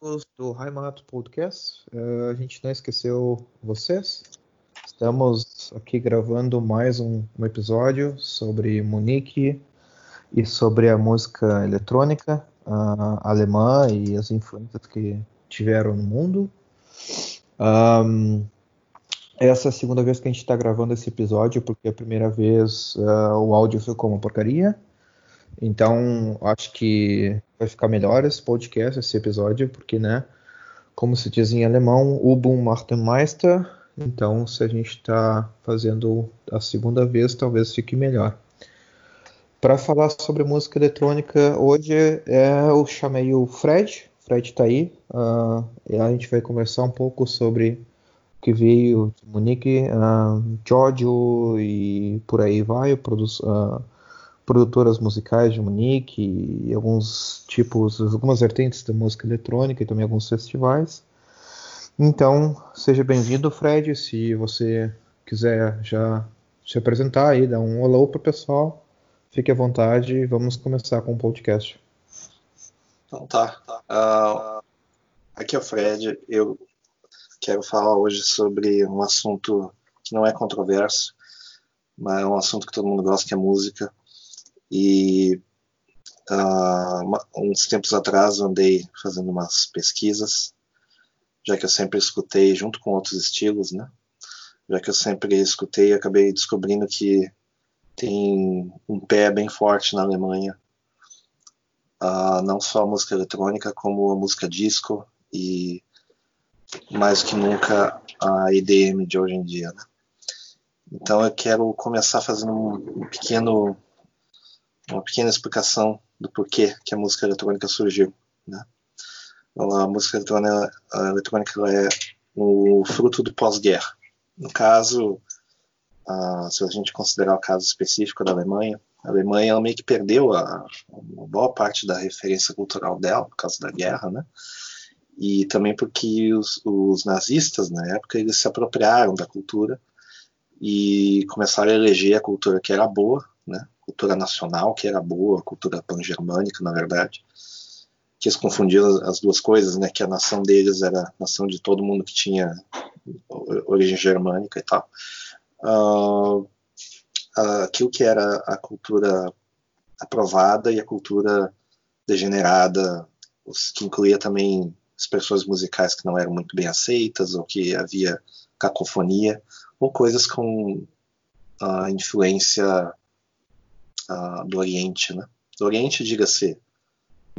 amigos do Heimat Podcast. Uh, a gente não esqueceu vocês. Estamos aqui gravando mais um, um, episódio sobre Munique e sobre a música eletrônica uh, alemã e as influências que tiveram no mundo. Um, essa é a segunda vez que a gente está gravando esse episódio, porque a primeira vez uh, o áudio ficou uma porcaria. Então, acho que vai ficar melhor esse podcast, esse episódio, porque, né, como se diz em alemão, Ubum macht den Meister. Então, se a gente está fazendo a segunda vez, talvez fique melhor. Para falar sobre música eletrônica, hoje é, eu chamei o Fred. Fred está aí. Uh, e a gente vai conversar um pouco sobre o que veio de Munique, uh, Giorgio e por aí vai, uh, produtoras musicais de Munique e alguns tipos, algumas vertentes da música eletrônica e também alguns festivais. Então, seja bem-vindo, Fred. Se você quiser já se apresentar aí, dar um olá para o pessoal, fique à vontade e vamos começar com o podcast. Então tá. Uh, aqui é o Fred. Eu quero falar hoje sobre um assunto que não é controverso, mas é um assunto que todo mundo gosta, que é música. E uh, uns tempos atrás andei fazendo umas pesquisas, já que eu sempre escutei junto com outros estilos, né? Já que eu sempre escutei, acabei descobrindo que tem um pé bem forte na Alemanha, uh, não só a música eletrônica, como a música disco e mais que nunca a EDM de hoje em dia, né? Então eu quero começar fazendo um pequeno uma pequena explicação do porquê que a música eletrônica surgiu. Né? Então, a música eletrônica, a eletrônica é o fruto do pós-guerra. No caso, se a gente considerar o caso específico da Alemanha, a Alemanha meio que perdeu a, a boa parte da referência cultural dela por causa da guerra, né? E também porque os, os nazistas, na época, eles se apropriaram da cultura e começaram a eleger a cultura que era boa? Cultura nacional, que era boa, a cultura pan-germânica, na verdade, que eles confundiam as duas coisas, né, que a nação deles era a nação de todo mundo que tinha origem germânica e tal. Uh, aquilo que era a cultura aprovada e a cultura degenerada, que incluía também expressões musicais que não eram muito bem aceitas, ou que havia cacofonia, ou coisas com a influência do Oriente, né? Do Oriente, diga-se,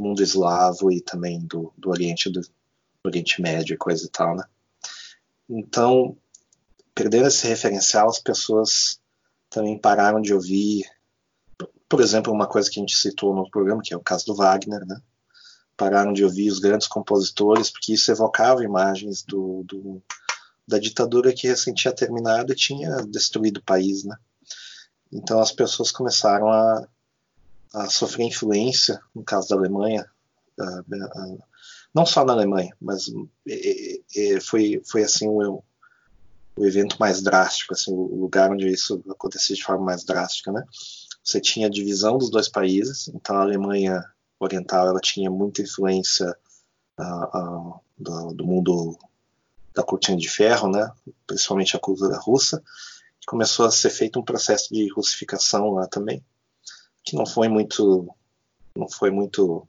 mundo eslavo e também do, do Oriente do, do, Oriente Médio e coisa e tal, né? Então, perdendo esse referencial, as pessoas também pararam de ouvir, por exemplo, uma coisa que a gente citou no programa, que é o caso do Wagner, né? Pararam de ouvir os grandes compositores, porque isso evocava imagens do, do da ditadura que recém tinha terminado e tinha destruído o país, né? Então as pessoas começaram a, a sofrer influência, no caso da Alemanha, não só na Alemanha, mas foi, foi assim o, o evento mais drástico, assim, o lugar onde isso acontecia de forma mais drástica, né? Você tinha a divisão dos dois países, então a Alemanha Oriental ela tinha muita influência do, do, mundo da cortina de ferro, né? Principalmente a cultura russa, começou a ser feito um processo de russificação lá também, que não foi muito, não foi muito,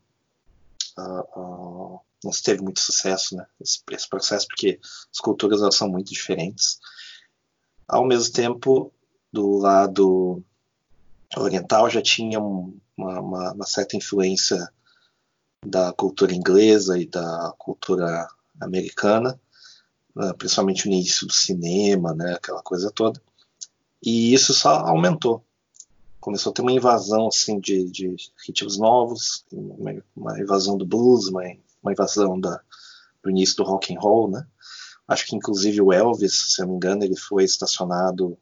uh, uh, não teve muito sucesso, né? Esse, esse, processo, porque as culturas elas são muito diferentes. Ao mesmo tempo, do lado oriental já tinha um, uma, uma, uma certa influência da cultura inglesa e da cultura americana, né? principalmente no início do cinema, né, aquela coisa toda. E isso só aumentou. Começou a ter uma invasão assim de, de ritmos novos, uma, uma invasão do blues, uma, uma invasão da, do início do rock and roll, né? Acho que inclusive o Elvis, se eu não me engano, ele foi estacionado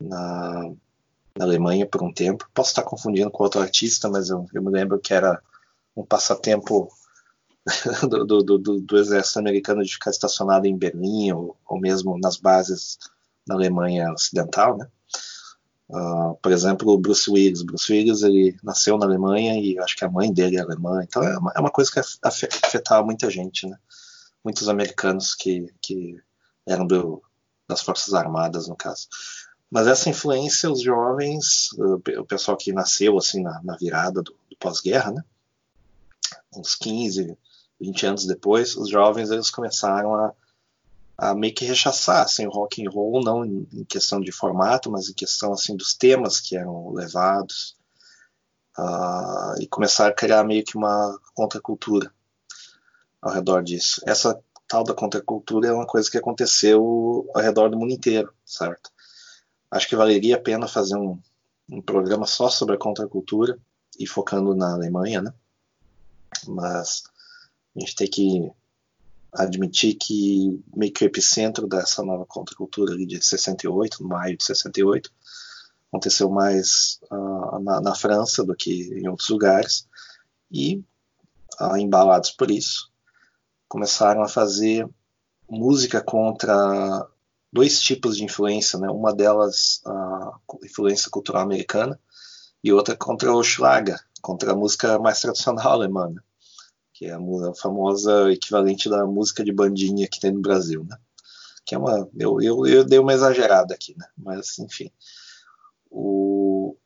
na, na Alemanha por um tempo. Posso estar confundindo com outro artista, mas eu, eu me lembro que era um passatempo do, do, do, do, exército americano de ficar estacionado em Berlim ou, ou mesmo nas bases na Alemanha Ocidental, né? Uh, por exemplo, o Bruce Willis. Bruce Willis ele nasceu na Alemanha e acho que a mãe dele é alemã. Então é uma, é uma coisa que afetava muita gente, né? Muitos americanos que, que eram do, das Forças Armadas, no caso. Mas essa influência, os jovens, o pessoal que nasceu assim na, na virada do, do pós-guerra, né? Uns 15, 20 anos depois, os jovens eles começaram a a meio que rechaçar assim, o rock and roll, não em, questão de formato, mas em questão assim dos temas que eram levados, uh, e começar a criar meio que uma contracultura ao redor disso. Essa tal da contracultura é uma coisa que aconteceu ao redor do mundo inteiro, certo? Acho que valeria a pena fazer um, um programa só sobre a contracultura e focando na Alemanha, né? Mas a gente tem que admitir que meio que o epicentro dessa nova contracultura de 68, maio de 68, aconteceu mais uh, na, na, França do que em outros lugares, e uh, embalados por isso, começaram a fazer música contra dois tipos de influência, né? uma delas a influência cultural americana e outra contra o Schlager, contra a música mais tradicional alemã que é a famosa equivalente da música de bandinha que tem no Brasil, né? Que é uma, eu, eu, eu dei uma exagerada aqui, né? Mas enfim, o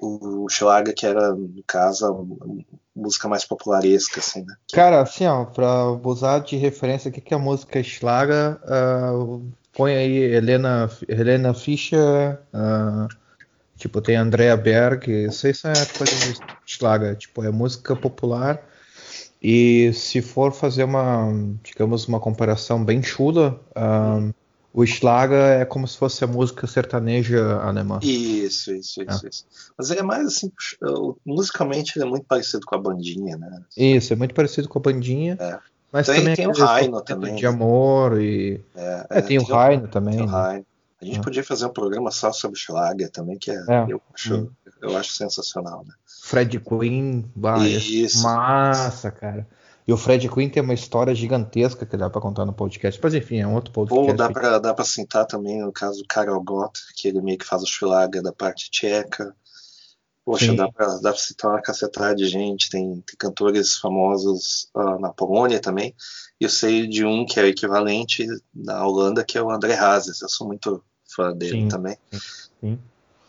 o Schlager que era no caso a música mais popularesca, assim, né? Cara, assim, ó, para usar de referência, o que, é a música Schlager? Uh, põe aí Helena, Helena Fischer, uh, tipo, tem Andrea Berg, isso aí são coisas de Schlager, tipo, é música popular e se for fazer uma, digamos, uma comparação bem chula, um, o Schlager é como se fosse a música sertaneja alemã. Isso, isso, isso, é. isso. Mas ele é mais assim, musicalmente ele é muito parecido com a bandinha, né? Isso, é muito parecido com a bandinha. É. Mas tem, também tem o Raino também. De amor e. É, é, tem, tem, o Raino também. Tem o Né? A gente é. podia fazer um programa só sobre Schlager também, que é, é. eu, acho, hum. eu acho sensacional, né? Fred Queen, bah, Isso. massa, cara. E o Fred Queen tem uma história gigantesca que dá para contar no podcast. Mas enfim, é um outro podcast. Ou dá para dá pra citar também o caso do Karel Gott, que ele meio que faz o Schlager da parte tcheca. Poxa, Sim. dá para dá pra citar uma cacetada de gente. Tem, tem cantores famosos uh, na Polônia também. E eu sei de um que é equivalente na Holanda, que é o André Hazes. Eu sou muito fã dele Sim. também. Sim.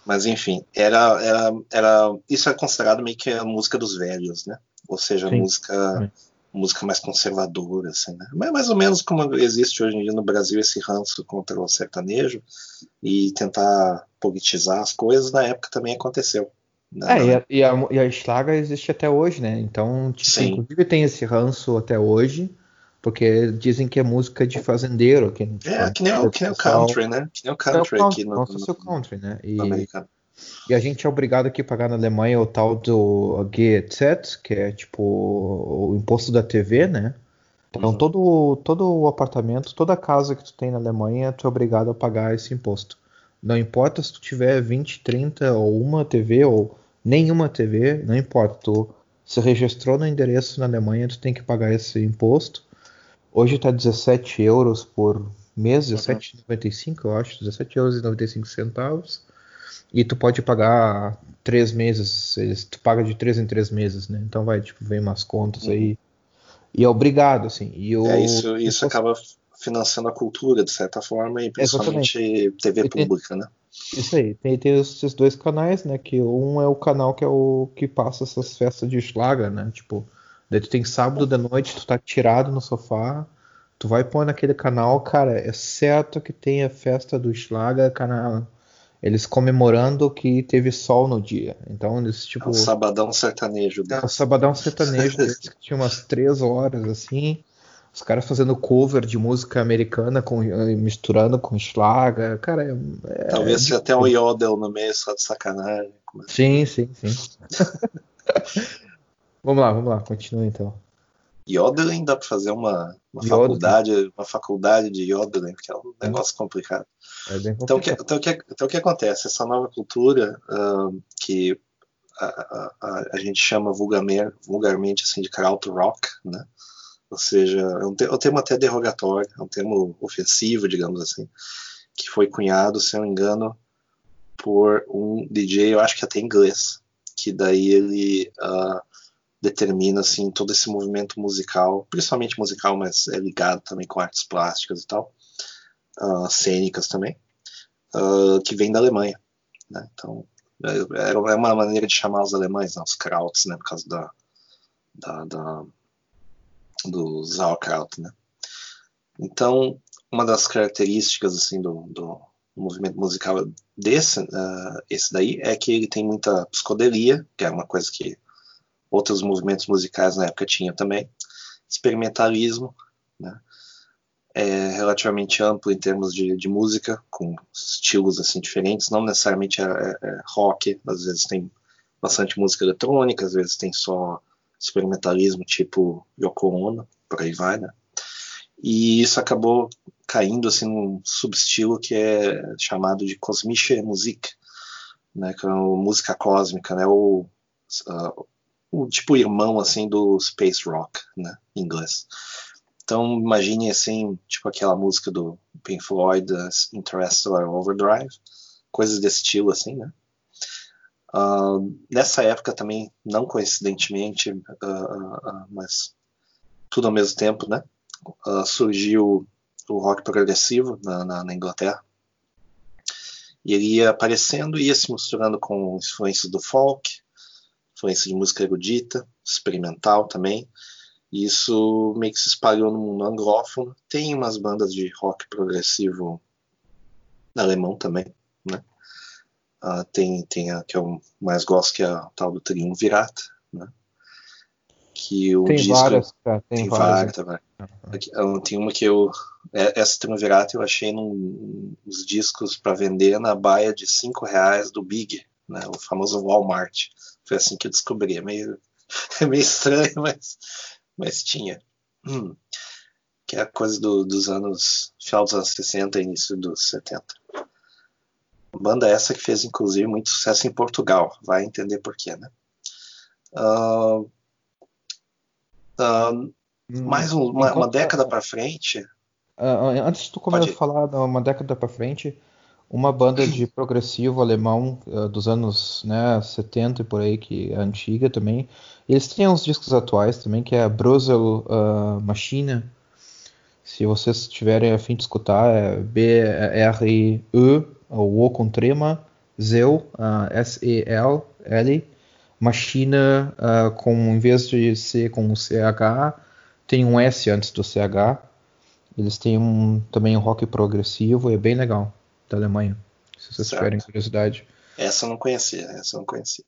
Mas enfim, era, era, era, isso é considerado meio que a música dos velhos, né? Ou seja, Sim. música música mais conservadora, assim, né? Mas mais ou menos como existe hoje em dia no Brasil esse ranço contra o sertanejo e tentar politizar as coisas, na época também aconteceu. Né? É, e a, e, a, e a Schlager existe até hoje, né? Então, tipo, inclusive tem esse ranço até hoje, porque dizem que é música de fazendeiro. Que, é, que nem, o, que nem o country, né? Que nem o country, é o aqui no, no, no, country, né? E. E a gente é obrigado aqui a pagar na Alemanha o tal do GZ, que é tipo o imposto da TV, né? Então uhum. todo, todo o apartamento, toda a casa que tu tem na Alemanha, tu é obrigado a pagar esse imposto. Não importa se tu tiver 20, 30 ou uma TV ou nenhuma TV, não importa. Tu se registrou no endereço na Alemanha, tu tem que pagar esse imposto. Hoje está 17 euros por mês, 17,95 eu acho, 17 euros e 95 centavos. E tu pode pagar três meses, tu paga de três em três meses, né? Então vai, tipo, vem umas contas uhum. aí. E é obrigado, assim. E o, é, isso isso acaba financiando a cultura, de certa forma, e principalmente Exatamente. TV e pública, tem, né? Isso aí. Tem, tem esses dois canais, né? Que um é o canal que é o que passa essas festas de Schlager, né? Tipo, daí tu tem sábado da noite, tu tá tirado no sofá, tu vai pôr naquele canal, cara, é certo que tem a festa do Schlager, canal eles comemorando que teve sol no dia. Então eles tipo. É um sabadão sertanejo. É um sabadão sertanejo que tinha umas três horas assim. Os caras fazendo cover de música americana com, eh, misturando com Schlager. Cara, é, é Talvez seja até um Yodel no meio só de sacanagem. Sim, sim, sim. vamos lá, vamos lá, continua então. Yodeling dá para fazer uma, uma faculdade, uma faculdade de Yodeling, que é um é. negócio complicado. É então, que, então, que, então o que acontece? Essa nova cultura uh, que a, a, a, gente chama vulgarmente, vulgarmente assim, de krautrock, né? ou seja, é um, é um termo até derrogatório, é um termo ofensivo, digamos assim, que foi cunhado, se não me engano, por um DJ, eu acho que até inglês, que daí ele uh, determina assim todo esse movimento musical, principalmente musical, mas é ligado também com artes plásticas e tal, uh, cênicas também, uh, que vem da Alemanha. Né? Então é, é uma maneira de chamar os alemães, né? os Krauts, né? por causa da, da, da do Sauerkraut, né? Então uma das características assim do, do movimento musical desse, uh, esse daí, é que ele tem muita psicodelia, que é uma coisa que outros movimentos musicais na época tinham também, experimentalismo, né? É relativamente amplo em termos de, de música, com estilos assim diferentes, não necessariamente é, é, é rock, às vezes tem bastante música eletrônica, às vezes tem só experimentalismo tipo Yoko Ono, por aí vai, né? E isso acabou caindo assim num subestilo que é chamado de Kosmische Musik, né, que é música cósmica, né, ou uh, o tipo irmão assim do space rock, né, em inglês. Então imagine assim, tipo aquela música do Pink Floyd, uh, Interstellar Overdrive, coisas desse estilo assim, né. Uh, nessa época também, não coincidentemente, uh, mas tudo ao mesmo tempo, né, surgiu o rock progressivo na, na, na, Inglaterra. E ele ia aparecendo, ia se misturando com influências do folk, influência de música erudita, experimental também. E isso meio que se espalhou no mundo anglófono. Tem umas bandas de rock progressivo alemão também, né? Uh, tem, tem a que eu mais gosto, que é a tal do Triunvirata, né? Que o tem disco, várias, cara, tem, tem várias. várias Uhum. Tem uma que eu. É, essa Triunvirata eu achei num, nos discos para vender na baia de 5 reais do Big, né, o famoso Walmart. Foi assim que eu descobri. É meio, é meio estranho, mas, mas tinha. Hum. Que é a coisa do, dos anos. final dos anos 60 e início dos 70. Banda essa que fez, inclusive, muito sucesso em Portugal. Vai entender porquê, né? Uh, uh, mais um, uma, uma, década para frente. Uh, antes de tu começar a falar uma década para frente, uma banda de progressivo alemão uh, dos anos né, 70 e por aí, que é antiga também. Eles têm uns discos atuais também, que é a Brusel uh, Machine. Se vocês tiverem a fim de escutar, é B-R-E, o O com trema, Zell, S-E-L-L, Machina com, em vez de C com CH, tem um S antes do CH. Eles têm um, também um rock progressivo, é bem legal, da Alemanha. Se vocês certo. tiverem curiosidade. Essa eu não conhecia, essa eu não conhecia.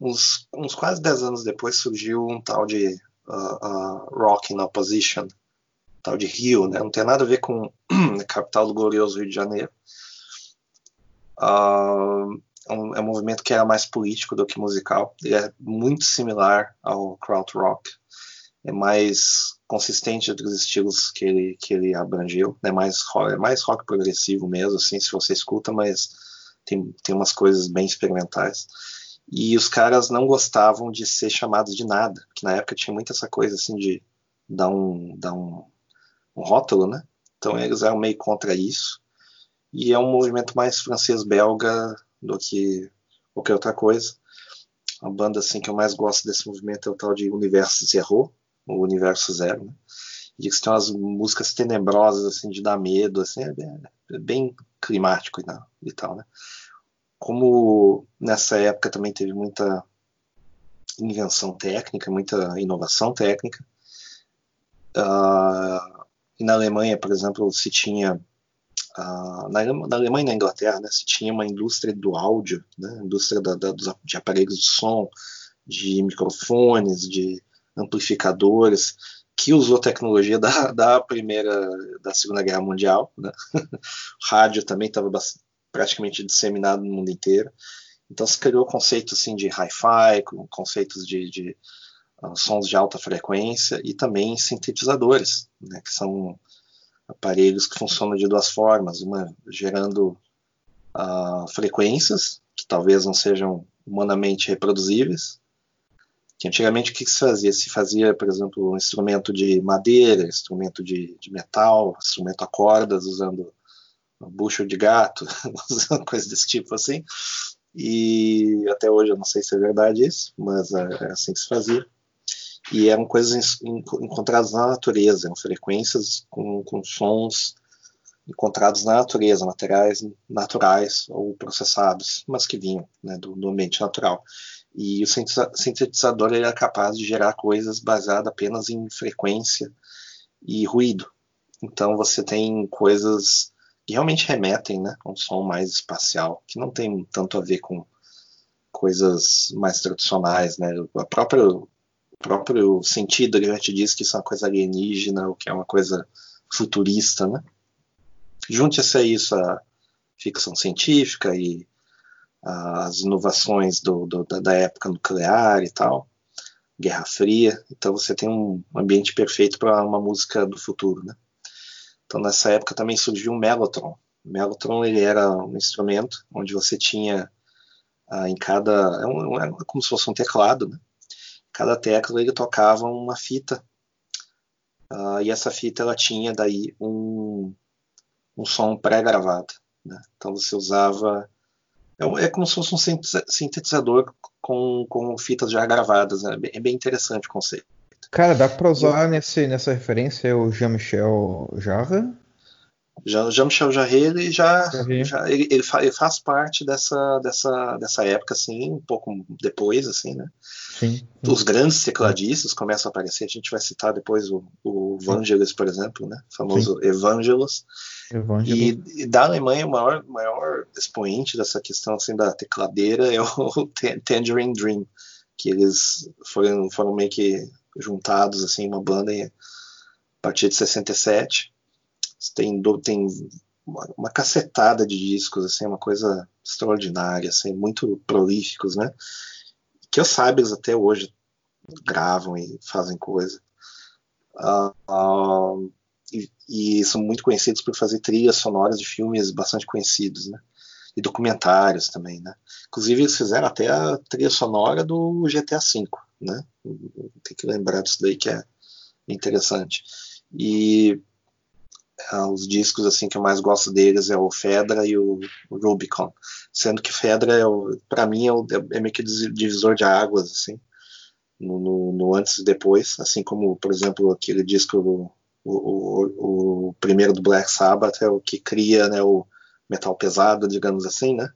Uns, uns quase 10 anos depois surgiu um tal de uh, uh, Rock in Opposition, tal de Rio, né? Não tem nada a ver com a capital do glorioso Rio de Janeiro. Uh, é, um, é um movimento que era mais político do que musical. Ele é muito similar ao krautrock, é mais consistente dos estilos que ele, que ele abrangeu, né? mais, rock, é mais rock progressivo mesmo, assim, se você escuta, mas tem, tem umas coisas bem experimentais. E os caras não gostavam de ser chamados de nada, que na época tinha muito essa coisa assim de dar um, dar um, um rótulo, né? Então eles eram meio contra isso. E é um movimento mais francês-belga do que qualquer outra coisa. A banda assim que eu mais gosto desse movimento é o tal de Universo Zero, o universo zero, né? E que tem umas músicas tenebrosas, assim, de dar medo, assim, é bem, é bem climático e, não, e tal, né? Como nessa época também teve muita invenção técnica, muita inovação técnica, uh, e na Alemanha, por exemplo, se tinha Uh, na, na, Alemanha e na Inglaterra, né, se tinha uma indústria do áudio, né, indústria da, da, dos, de aparelhos de som, de microfones, de amplificadores, que usou tecnologia da, da primeira, da segunda guerra mundial, né? rádio também estava praticamente disseminado no mundo inteiro, então se criou conceitos assim de hi-fi, conceitos de, de uh, sons de alta frequência e também sintetizadores, né? que são aparelhos que funcionam de duas formas, uma gerando uh, frequências que talvez não sejam humanamente reproduzíveis, que antigamente o que se fazia? Se fazia, por exemplo, um instrumento de madeira, instrumento de, de metal, instrumento a cordas, usando bucho de gato, coisas desse tipo assim. E até hoje eu não sei se é verdade isso, mas é, é assim que se fazia. E eram coisas encontradas na natureza, eram frequências com, com sons encontrados na natureza, materiais naturais ou processados, mas que vinham né, do, do, ambiente natural. E o sintetizador ele era capaz de gerar coisas baseadas apenas em frequência e ruído. Então você tem coisas que realmente remetem né, a um som mais espacial, que não tem tanto a ver com coisas mais tradicionais. Né? A própria, o próprio sentido ele já te diz que isso é uma coisa alienígena, ou que é uma coisa futurista. Né? Junte-se a isso a ficção científica e as inovações do, do, da época nuclear e tal, Guerra Fria. Então você tem um ambiente perfeito para uma música do futuro, né? Então, nessa época também surgiu o Mellotron. O Mellotron ele era um instrumento onde você tinha ah, em cada. É, um, é, como se fosse um teclado, né? Cada tecla ele tocava uma fita. Ah, e essa fita ela tinha daí um, um som pré-gravado. Né? Então você usava. É, é, como se fosse um sintetizador com, com fitas já gravadas. Né? É bem interessante o conceito. Cara, dá pra usar nesse, nessa referência o Jean-Michel Jarre? Jean-Michel Jarre, ele já, já ele, ele, fa, ele, faz parte dessa, dessa, dessa época, assim, um pouco depois, assim, né? Sim. Os grandes tecladistas começam a aparecer, a gente vai citar depois o, o Vangelis, por exemplo, né? O famoso Sim. Evangelos. E, e, da Alemanha, o maior, maior expoente dessa questão, assim, da tecladeira é o Tangerine Dream, que eles foram, foram meio que juntados assim uma banda a partir de 67 tem tem uma, uma cacetada de discos assim uma coisa extraordinária assim muito prolíficos né? Que os sábios até hoje gravam e fazem coisa. Uh, uh, e, e, são muito conhecidos por fazer trilhas sonoras de filmes bastante conhecidos né e documentários também né inclusive eles fizeram até a trilha sonora do GTA V né? Tem que lembrar disso daí que é interessante. E ah, os discos assim que eu mais gosto deles é o Fedra e o, Rubicon, sendo que Fedra é para mim é, o, é, meio que divisor de águas assim, no, no, no, antes e depois, assim como por exemplo aquele disco o, o, o, primeiro do Black Sabbath é o que cria né, o metal pesado, digamos assim, né,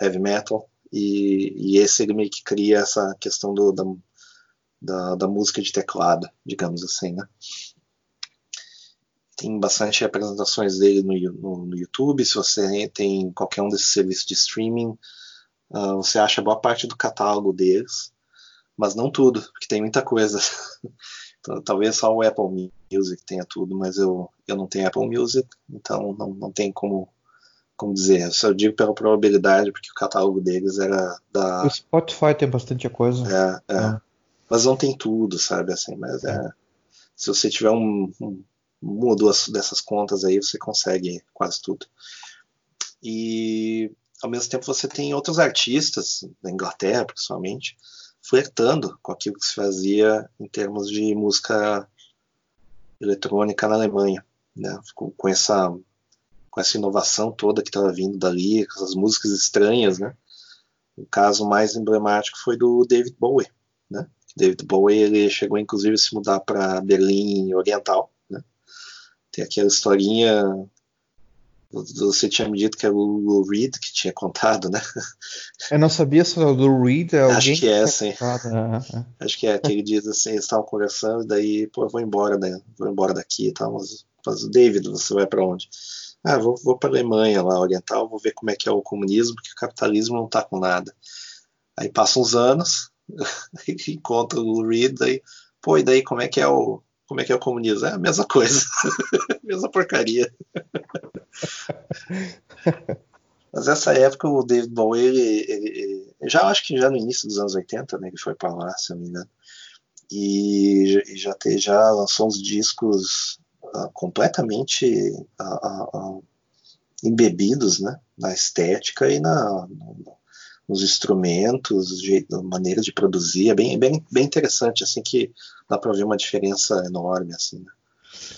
heavy metal, e, e esse ele meio que cria essa questão do, da, da, da música de teclado, digamos assim, né? Tem bastante apresentações dele no, no, no YouTube. Se você tem qualquer um desses serviços de streaming, uh, você acha boa parte do catálogo deles, mas não tudo, porque tem muita coisa. então, talvez só o Apple Music tenha tudo, mas eu, eu não tenho Apple Music, então não, não tem como como dizer, eu só digo pela probabilidade, porque o catálogo deles era da. O Spotify tem bastante coisa. É, é. é mas não tem tudo, sabe? Assim, mas é, se você tiver um, um, uma ou duas dessas contas aí, você consegue quase tudo. E ao mesmo tempo você tem outros artistas, da Inglaterra principalmente, flertando com aquilo que se fazia em termos de música eletrônica na Alemanha, né? com, com essa com essa inovação toda que estava vindo dali, com essas músicas estranhas, né? O caso mais emblemático foi do David Bowie, né? David Bowie ele chegou inclusive a se mudar para Berlim Oriental, né? Tem aquela historinha você tinha me dito que era o Lou Reed que tinha contado, né? Eu não sabia se era o Lou Reed. É Acho que é, sim. Acho que é, que ele diz assim, eles estavam conversando, daí, pô, eu vou embora, né? Vou embora daqui e tal, mas, mas David, você vai para onde? Ah, vou, vou para Alemanha lá, oriental, vou ver como é que é o comunismo, porque o capitalismo não tá com nada. Aí passam uns anos, encontra o Reed aí, pô, e daí como é que é o como é que é o comunismo? É a mesma coisa, mesma porcaria. Mas essa época o David Bowie, ele, ele, ele, já acho que já no início dos anos 80, né, ele foi para lá, se eu não me engano, e, e já, te, já lançou uns discos uh, completamente uh, uh, embebidos né, na estética e na, nos instrumentos, jeito, maneira de produzir, é bem, bem, bem interessante, assim, que dá para ver uma diferença enorme, assim, né?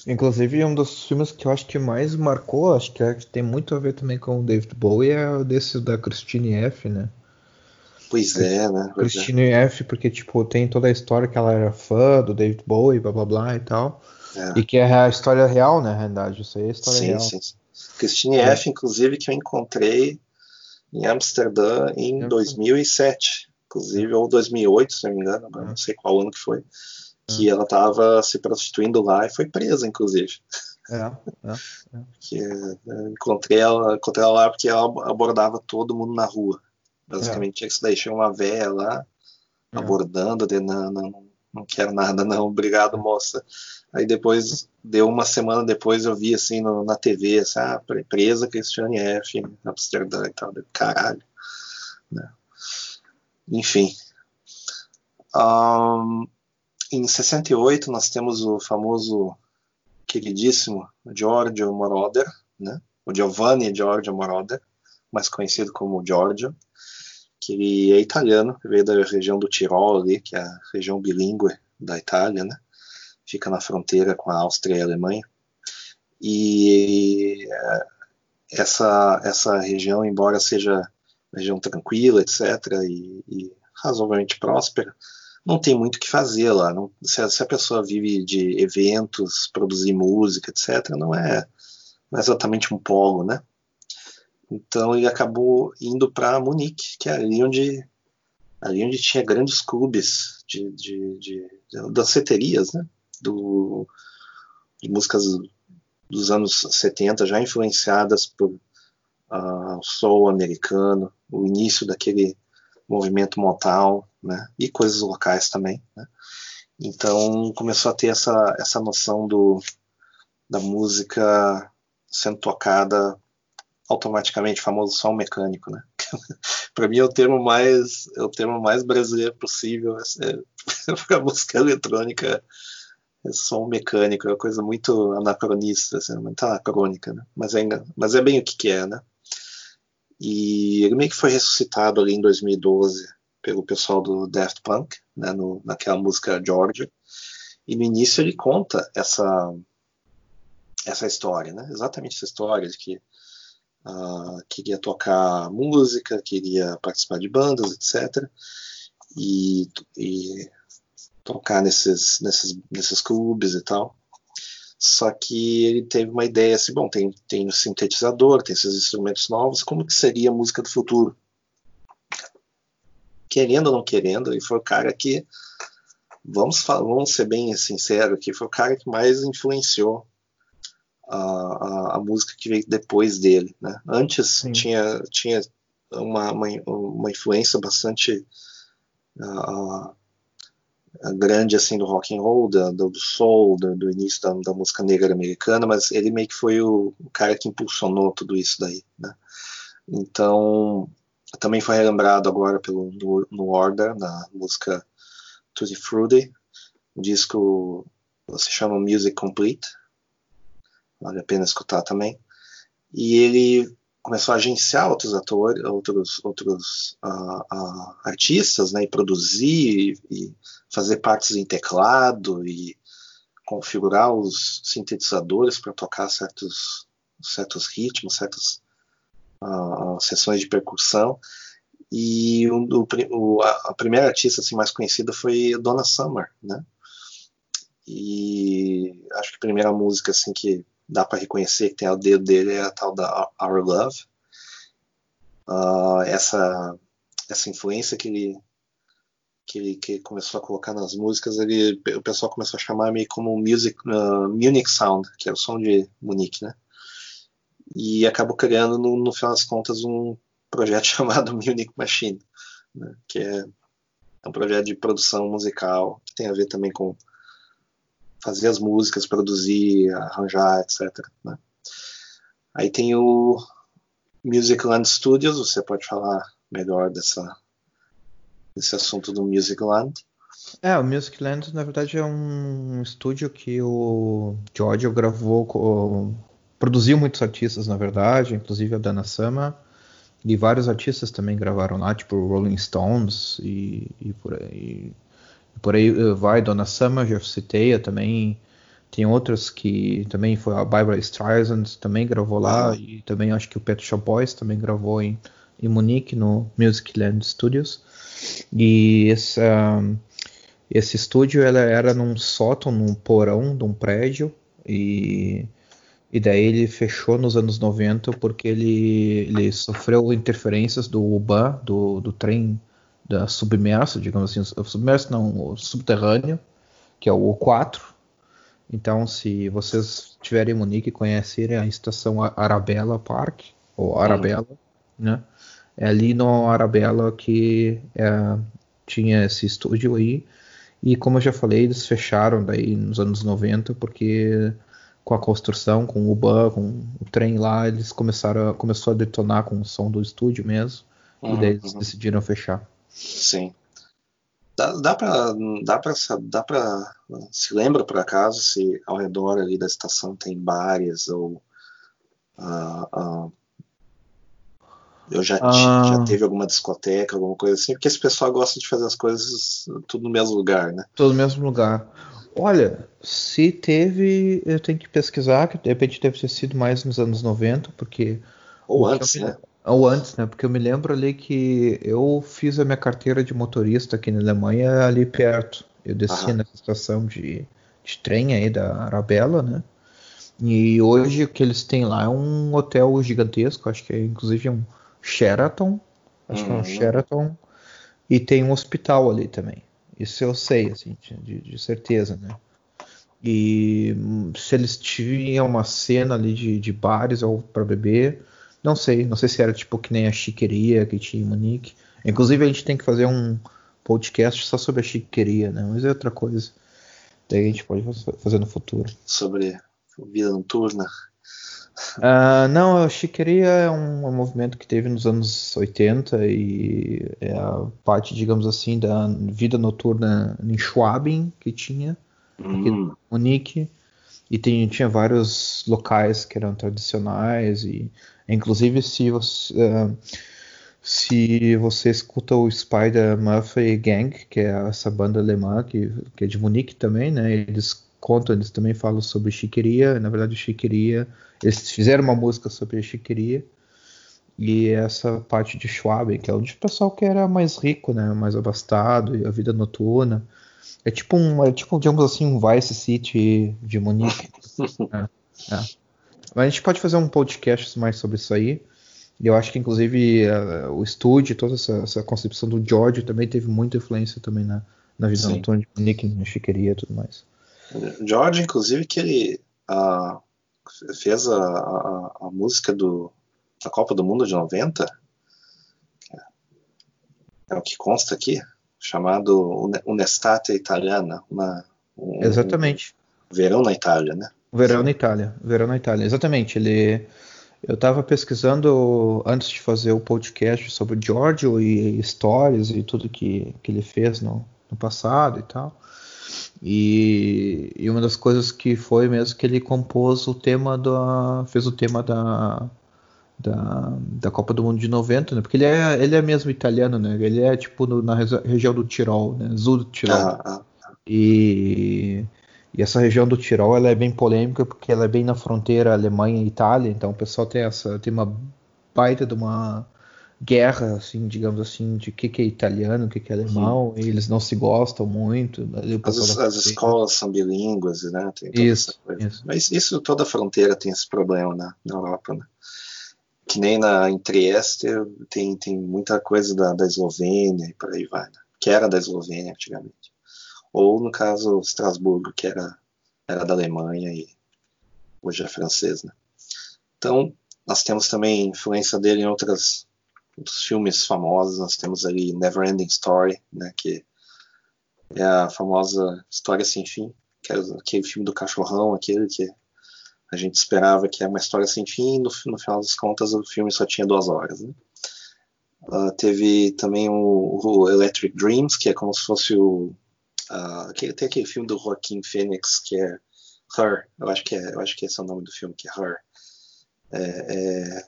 Inclusive, um dos filmes que eu acho que mais marcou, acho que, é, que tem muito a ver também com o David Bowie, é o desse da Christine F, né? Pois é, né? Pois Christine é. F, porque, tipo, tem toda a história que ela era fã do David Bowie, blá blá blá e tal. É. E que é a história real, né, na realidade. Isso aí é a história sim, real. Sim, sim. Christine é. F, inclusive, que eu encontrei em Amsterdã em 2007. Inclusive, ou 2008, se não me engano, não sei qual ano que foi. Que ela estava se prostituindo lá e foi presa, inclusive. É, é, é. Que, eh, encontrei, ela, encontrei ela lá porque ela abordava todo mundo na rua. Basicamente, é. isso daí. Tinha uma velha lá, é. abordando, de, não, não, não quero nada, não, obrigado, moça. Aí depois, deu uma semana depois, eu vi assim no, na TV, assim, ah, presa Christiane F. Amsterdã e tal. Caralho. Né? Enfim. Um, em 68, nós temos o famoso, queridíssimo Giorgio Moroder, né? o Giovanni Giorgio Moroder, mais conhecido como Giorgio, ele é italiano, veio da região do Tirol ali, que é a região bilíngue da Itália, né? Fica na fronteira com a Áustria e a Alemanha. E eh, essa essa região, embora seja região tranquila, etc, e, e razoavelmente próspera, não tem muito o que fazer lá. Não, se, a, se, a, pessoa vive de eventos, produzir música, etc, não é, não é exatamente um polo, né? Então ele acabou indo para Munique, que é ali onde, ali onde tinha grandes clubes de, de, de, de danceterias, né? Do, de músicas dos anos 70, já influenciadas por uh, o soul americano, o início daquele movimento Motown, né? E coisas locais também, né? Então começou a ter essa, essa noção do, da música sendo tocada automaticamente famoso som mecânico, né? para mim é o termo mais é o termo mais brasileiro possível é, para música eletrônica é som mecânico é uma coisa muito anacronista assim, muito anacrônica né? mas é mas é bem o que, que é né e ele meio que foi ressuscitado ali em 2012 pelo pessoal do Daft Punk né, no, naquela música Georgia e no início ele conta essa essa história né exatamente essa história de que uh, queria tocar música, queria participar de bandas, etc. E, e tocar nesses, nesses, nesses clubes e tal. Só que ele teve uma ideia assim, bom, tem, tem o sintetizador, tem esses instrumentos novos, como que seria a música do futuro? Querendo ou não querendo, ele foi o cara que, vamos, vamos ser bem sinceros aqui, foi o cara que mais influenciou a, a, a, música que veio depois dele. Né? Antes tinha, tinha uma, uma, uma influência bastante uh, grande assim do rock and roll, da, do, soul, do, do início da, da, música negra americana, mas ele meio que foi o, o cara que impulsionou tudo isso daí. Né? Então também foi relembrado agora pelo no, no Order na música Tutti Frutti, o disco se chama Music Complete vale a pena escutar também. E ele começou a agenciar outros atores, outros, outros uh, uh, artistas, né, e produzir e fazer partes em teclado e configurar os sintetizadores para tocar certos certos ritmos, certas uh, sessões de percussão. E o, o, a, primeira artista assim, mais conhecida foi Donna Summer, né? E acho que a primeira música assim que dá para reconhecer que tem o dedo dele é a tal da Our Love. Uh, essa essa influência que ele que ele que começou a colocar nas músicas, ele, o pessoal começou a chamar meio como music, uh, Munich Sound, que é o som de Munique, né? E acabou criando, no, no final das contas, um projeto chamado Munich Machine, né? que é, é um projeto de produção musical que tem a ver também com fazer as músicas, produzir, arranjar, etc. Né? Aí tem o Musicland Studios, você pode falar melhor dessa, desse assunto do Musicland? É, o Musicland na verdade é um estúdio que o Giorgio gravou, produziu muitos artistas na verdade, inclusive a Dana Sama, e vários artistas também gravaram lá, tipo Rolling Stones e, e por aí por aí eh, vai Dona Summer, já citei, também Tem outras que também foi a Barbara Streisand também gravou lá e também acho que o Pet Shop Boys também gravou em, em Munique no Musicland Studios. E esse, um, esse estúdio ela era num sótão, num porão de um prédio e e daí ele fechou nos anos 90 porque ele, ele sofreu interferências do UBAN, do, do trem da submerso, digamos assim, submerso não, o subterrâneo, que é o O4. Então, se vocês tiverem em Munique e conhecerem a estação Arabella Park, ou Arabella, uhum. né? É ali no Arabella que é, tinha esse estúdio aí. E como eu já falei, eles fecharam daí nos anos 90 porque com a construção, com o ban, com o trem lá, eles começaram a, começou a detonar com o som do estúdio mesmo, uhum, e daí eles uhum. decidiram fechar. Sim. Dá, dá para dá para dá se lembra por acaso se ao redor ali da estação tem bares ou uh, uh, eu já, ah. já teve alguma discoteca, alguma coisa assim, porque esse pessoal gosta de fazer as coisas tudo no mesmo lugar, né? Tudo no mesmo lugar. Olha, se teve, eu tenho que pesquisar, que de repente deve ter sido mais nos anos 90, porque. Ou antes, né? Ou antes, né? Porque eu me lembro ali que eu fiz a minha carteira de motorista aqui na Alemanha ali perto. Eu desci nessa estação de, de trem aí da Arabella, né? E hoje o que eles têm lá é um hotel gigantesco, acho que é inclusive um Sheraton. Acho uhum. que é um uhum. Sheraton. E tem um hospital ali também. Isso eu sei, assim, de, de certeza, né? E hum, se eles tinham uma cena ali de, de bares ou para beber, não sei. Não sei se era tipo que nem a chiqueria que tinha em Munique. Inclusive a gente tem que fazer um podcast só sobre a chiqueria, né? Mas é outra coisa. Daí a gente pode fazer no futuro. Sobre vida noturna. Uh, não, a chiqueria é um, um, movimento que teve nos anos 80 e é a parte, digamos assim, da vida noturna em Schwabing que tinha, aqui em hum. Munique. E tem, tinha vários locais que eram tradicionais e inclusive se você uh, se você escuta o Spider Murphy Gang, que é essa banda alemã que, que é de Munique também, né? Eles contam, eles também falam sobre chiqueria. Na verdade, chiqueria eles fizeram uma música sobre chiqueria e essa parte de Schwab, que é onde o pessoal que era mais rico, né, mais abastado, e a vida noturna. É tipo um, é tipo, digamos assim, um Vice City de Munique. é, é. Mas a gente pode fazer um podcast mais sobre isso aí. E eu acho que, inclusive, uh, o estúdio, toda essa, essa, concepção do George também teve muita influência também na, na vida Sim. noturna de Munique, na chiqueria e tudo mais. George, inclusive, que ele. Uh fez a, a, a música do, da Copa do Mundo de 90, é o que consta aqui, chamado Unestate Italiana. Uma, um, Exatamente. Um verão na Itália, né? Verão na Itália, verão na Itália, exatamente. Ele, eu estava pesquisando antes de fazer o podcast sobre o Giorgio e histórias e tudo que, que ele fez no, no passado e tal. E, e, uma das coisas que foi mesmo que ele compôs o tema da. fez o tema da. Da, da Copa do Mundo de 90, né? Porque ele é, ele é mesmo italiano, né? Ele é tipo no, na região do Tirol, né? Sul do Tirol. Ah, ah, ah. E, e essa região do Tirol ela é bem polêmica porque ela é bem na fronteira Alemanha e Itália, então o pessoal tem essa tem uma baita de uma guerra, assim, digamos assim, de o que, que é italiano, o que, que é alemão, e eles não se gostam muito. As, as escolas são bilíngues, né? isso, isso, Mas isso, toda fronteira tem esse problema na, na Europa, né? Que nem na, em Trieste tem, tem muita coisa da, da Eslovênia e por aí vai, né? Que era da Eslovênia antigamente. Ou, no caso, Estrasburgo, que era, era da Alemanha e hoje é francês, né? Então, nós temos também influência dele em outras dos filmes famosos, nós temos ali Neverending Story, né, que é a famosa História Sem Fim, que é aquele filme do cachorrão, aquele que a gente esperava que é uma história sem fim, e no, no final das contas o filme só tinha duas horas. Né? Uh, teve também o, o, Electric Dreams, que é como se fosse o. Uh, tem aquele filme do Joaquim Phoenix, que é Her, eu acho que, é, eu acho que esse é o nome do filme, que é Her. É, é,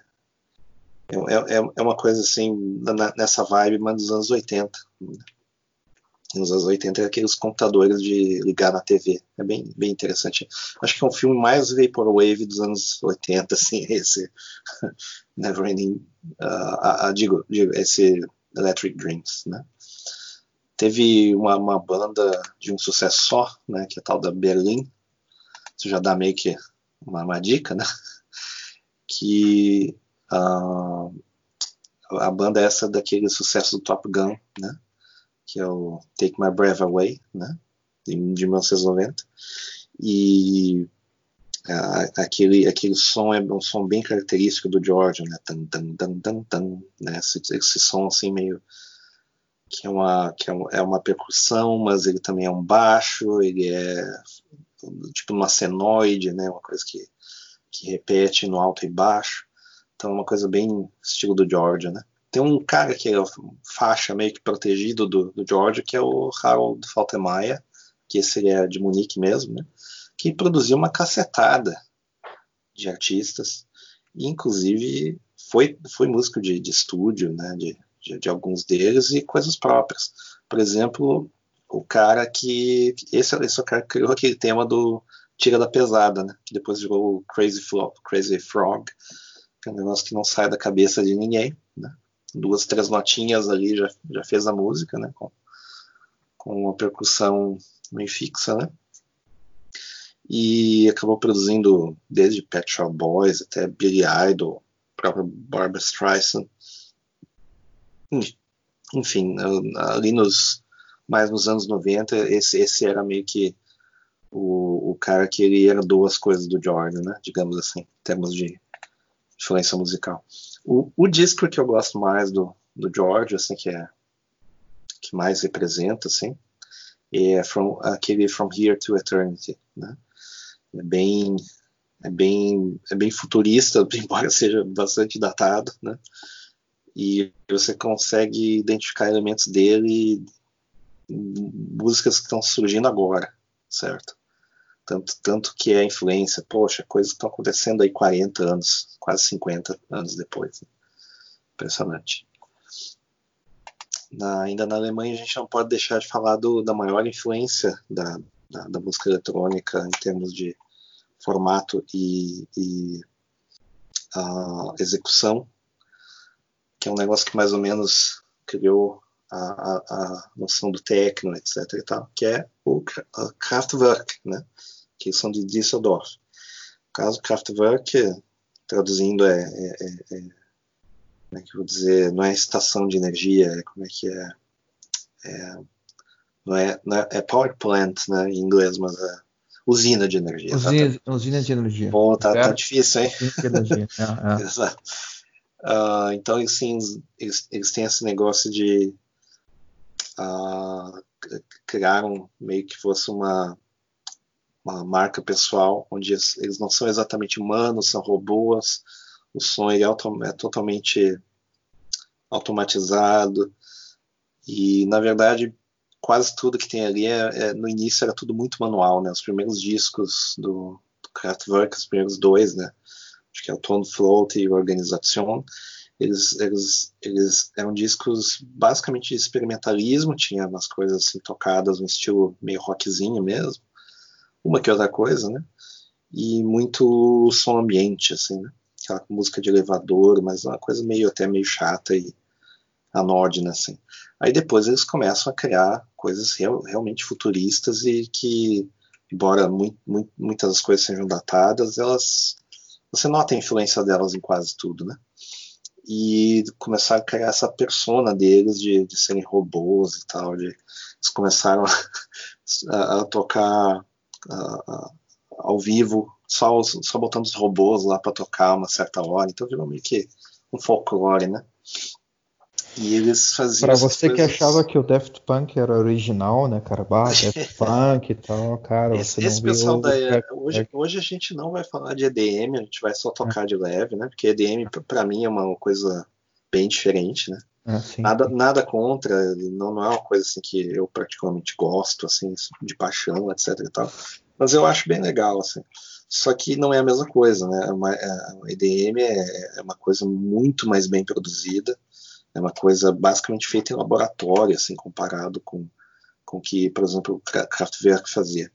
é, é, é uma coisa assim, nessa vibe, mas dos anos 80. nos anos 80 aqueles computadores de ligar na TV. É bem, bem interessante. Acho que é um filme mais vaporwave dos anos 80, assim, esse Neverending, uh, uh, digo, digo, esse Electric Dreams, né? Teve uma, uma, banda de um sucesso só, né, que é a tal da Berlim. Isso já dá meio que uma, uma dica, né? Que uh, a banda é essa daquele sucesso do Top Gun, né? que é o Take My Breath Away, né, de, de 1990, e aquele, aquele som é um som bem característico do George, né, tan, tan, tan, tan, tan, né, esse, esse som assim meio que é uma que é é uma percussão, mas ele também é um baixo, ele é tipo uma senoide, né, uma coisa que que repete no alto e baixo, então é uma coisa bem estilo do George, né. Tem um cara que é faixa meio que protegido do, do George, que é o Harold Faltermeyer, que esse é de Munique mesmo, né? que produziu uma cacetada de artistas, e inclusive foi, foi músico de, de estúdio, né? De, de, de, alguns deles, e coisas próprias. Por exemplo, o cara que. Esse, esse é o cara que criou aquele tema do Tira da Pesada, né? que depois virou o Crazy, Flop, Crazy Frog, que é um negócio que não sai da cabeça de ninguém. Né? duas, três notinhas ali já, já fez a música, né? Com, com uma percussão meio fixa, né? E acabou produzindo desde Pet Shop Boys até Billy Idol, própria Barbara Streisand. Enfim, ali nos mais nos anos 90, esse, esse era meio que o, o cara que ele era duas coisas do Jordan, né? Digamos assim, em termos de influência musical. O, o disco que eu gosto mais do, do George, assim, que é que mais representa, assim, é from, aquele From Here to Eternity, né? É bem é bem é bem futurista, embora seja bastante datado, né? E você consegue identificar elementos dele, músicas que estão surgindo agora, certo? Tanto, tanto que é influência, poxa, coisas que estão acontecendo aí 40 anos, quase 50 anos depois. Né? Impressionante. Na, ainda na Alemanha, a gente não pode deixar de falar do, da maior influência da, da, da, música eletrônica em termos de formato e, e uh, execução, que é um negócio que mais ou menos criou a, a, a noção do techno, etc. E tal, que é o Kraftwerk, né? que são de Düsseldorf. O caso Kraftwerk, traduzindo, é, é, é, é, como é que eu vou dizer, não é estação de energia, é como é que é, é não é, não é, é, power plant, né, em inglês, mas é usina de energia. Usina, tá, usina de energia. Bom, tá, tá difícil, hein? Usina de energia, é, Exato. Uh, então, eles, eles têm esse negócio de uh, criar um, meio que fosse uma uma marca pessoal, onde eles não são exatamente humanos, são robôs, o som é, é totalmente automatizado, e na verdade quase tudo que tem ali é, é, no início era tudo muito manual, né? Os primeiros discos do, do Kraftwerk, os primeiros dois, né? Acho que é o Tone Float e Organisation, eles, eles, eles eram discos basicamente de experimentalismo, tinha umas coisas assim tocadas no estilo meio rockzinho mesmo, uma que outra coisa, né? E muito som ambiente, assim, né? Aquela música de elevador, mas uma coisa meio até meio chata e anódina, assim. Aí depois eles começam a criar coisas real, realmente futuristas e que, embora muito, muito, muitas das coisas sejam datadas, elas você nota a influência delas em quase tudo, né? E começar a criar essa persona deles de, de serem robôs e tal, de eles começaram a, a tocar uh, ao vivo, só, só botando os robôs lá para tocar uma certa hora. Então virou meio que um folclore, né? E eles faziam. Pra você que achava que o Daft Punk era original, né, cara? Bah, Daft Punk e tal, cara. Esse, você esse pessoal da. Hoje, hoje a gente não vai falar de EDM, a gente vai só tocar é. de leve, né? Porque EDM, para mim, é uma coisa bem diferente, né? Ah, nada, nada contra, não, não é uma coisa assim que eu particularmente gosto, assim, de paixão, etc e tal. Mas eu acho bem legal, assim. Só que não é a mesma coisa, né? Uma, é, a EDM é, é uma coisa muito mais bem produzida, é uma coisa basicamente feita em laboratório, assim, comparado com, com que, por exemplo, o Kraftwerk fazia.